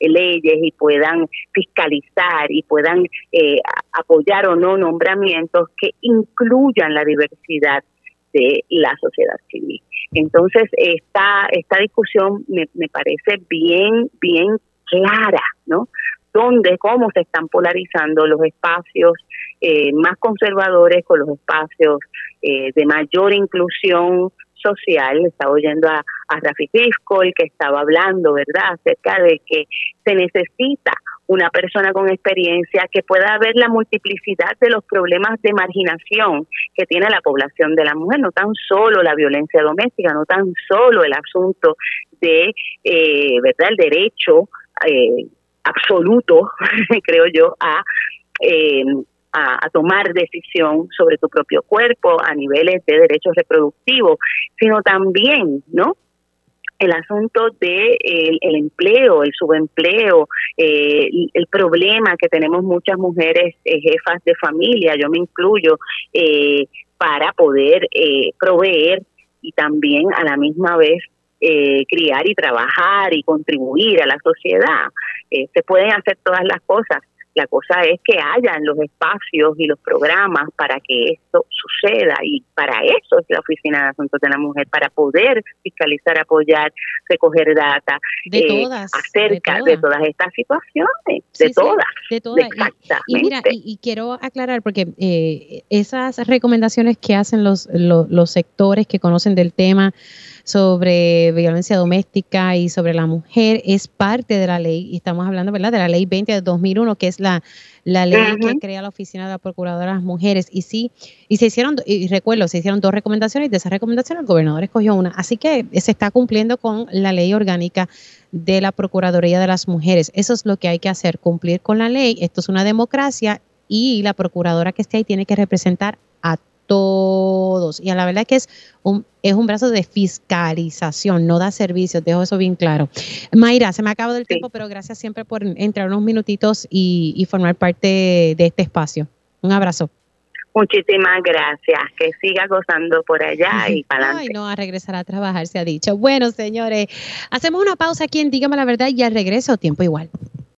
leyes y puedan fiscalizar y puedan eh, apoyar o no nombramientos que incluyan la diversidad de la sociedad civil. Entonces, esta, esta discusión me, me parece bien, bien clara, ¿no? Donde, cómo se están polarizando los espacios eh, más conservadores con los espacios eh, de mayor inclusión social. Estaba oyendo a, a Rafi Fiscol que estaba hablando, ¿verdad?, acerca de que se necesita una persona con experiencia que pueda ver la multiplicidad de los problemas de marginación que tiene la población de la mujer, no tan solo la violencia doméstica, no tan solo el asunto de, eh, ¿verdad?, el derecho eh, absoluto, creo yo, a, eh, a, tomar decisión sobre tu propio cuerpo a niveles de derechos reproductivos, sino también, ¿no? El asunto de el, empleo, el subempleo, eh, el- problema que tenemos muchas mujeres eh, jefas de familia, yo me incluyo, eh, para poder proveer y también a la misma vez criar y trabajar y contribuir a la sociedad. Se pueden hacer todas las cosas. La cosa es que hayan los espacios y los programas para que esto suceda y para eso es la Oficina de Asuntos de la Mujer, para poder fiscalizar, apoyar, recoger data De eh, todas, acerca de de, todas. estas situaciones, Sí, de sí, todas. de todas. Y mira, y, y quiero aclarar, porque eh, esas recomendaciones que hacen los, los, los sectores que conocen del tema sobre violencia doméstica y sobre la mujer es parte de la ley, y estamos hablando, ¿verdad?, de la ley 20 de 2001, que es la, la ley que crea la Oficina de la Procuradora de las Mujeres. Y sí, y se hicieron, y recuerdo, se hicieron dos recomendaciones, y de esas recomendaciones el gobernador escogió una. Así que se está cumpliendo con la ley orgánica de la Procuraduría de las Mujeres. Eso es lo que hay que hacer, cumplir con la ley. Esto es una democracia y la procuradora que esté ahí tiene que representar a todos. Y a la verdad que es un, es un brazo de fiscalización, no da servicios, dejo eso bien claro. Mayra, se me ha acabado el tiempo, pero gracias siempre por entrar unos minutitos y, y formar parte de este espacio. Un abrazo. Muchísimas gracias. Que siga gozando por allá y para Ay, adelante. no, a regresar a trabajar, se ha dicho. Bueno, señores, hacemos una pausa aquí en Dígame la Verdad y al regreso, tiempo igual.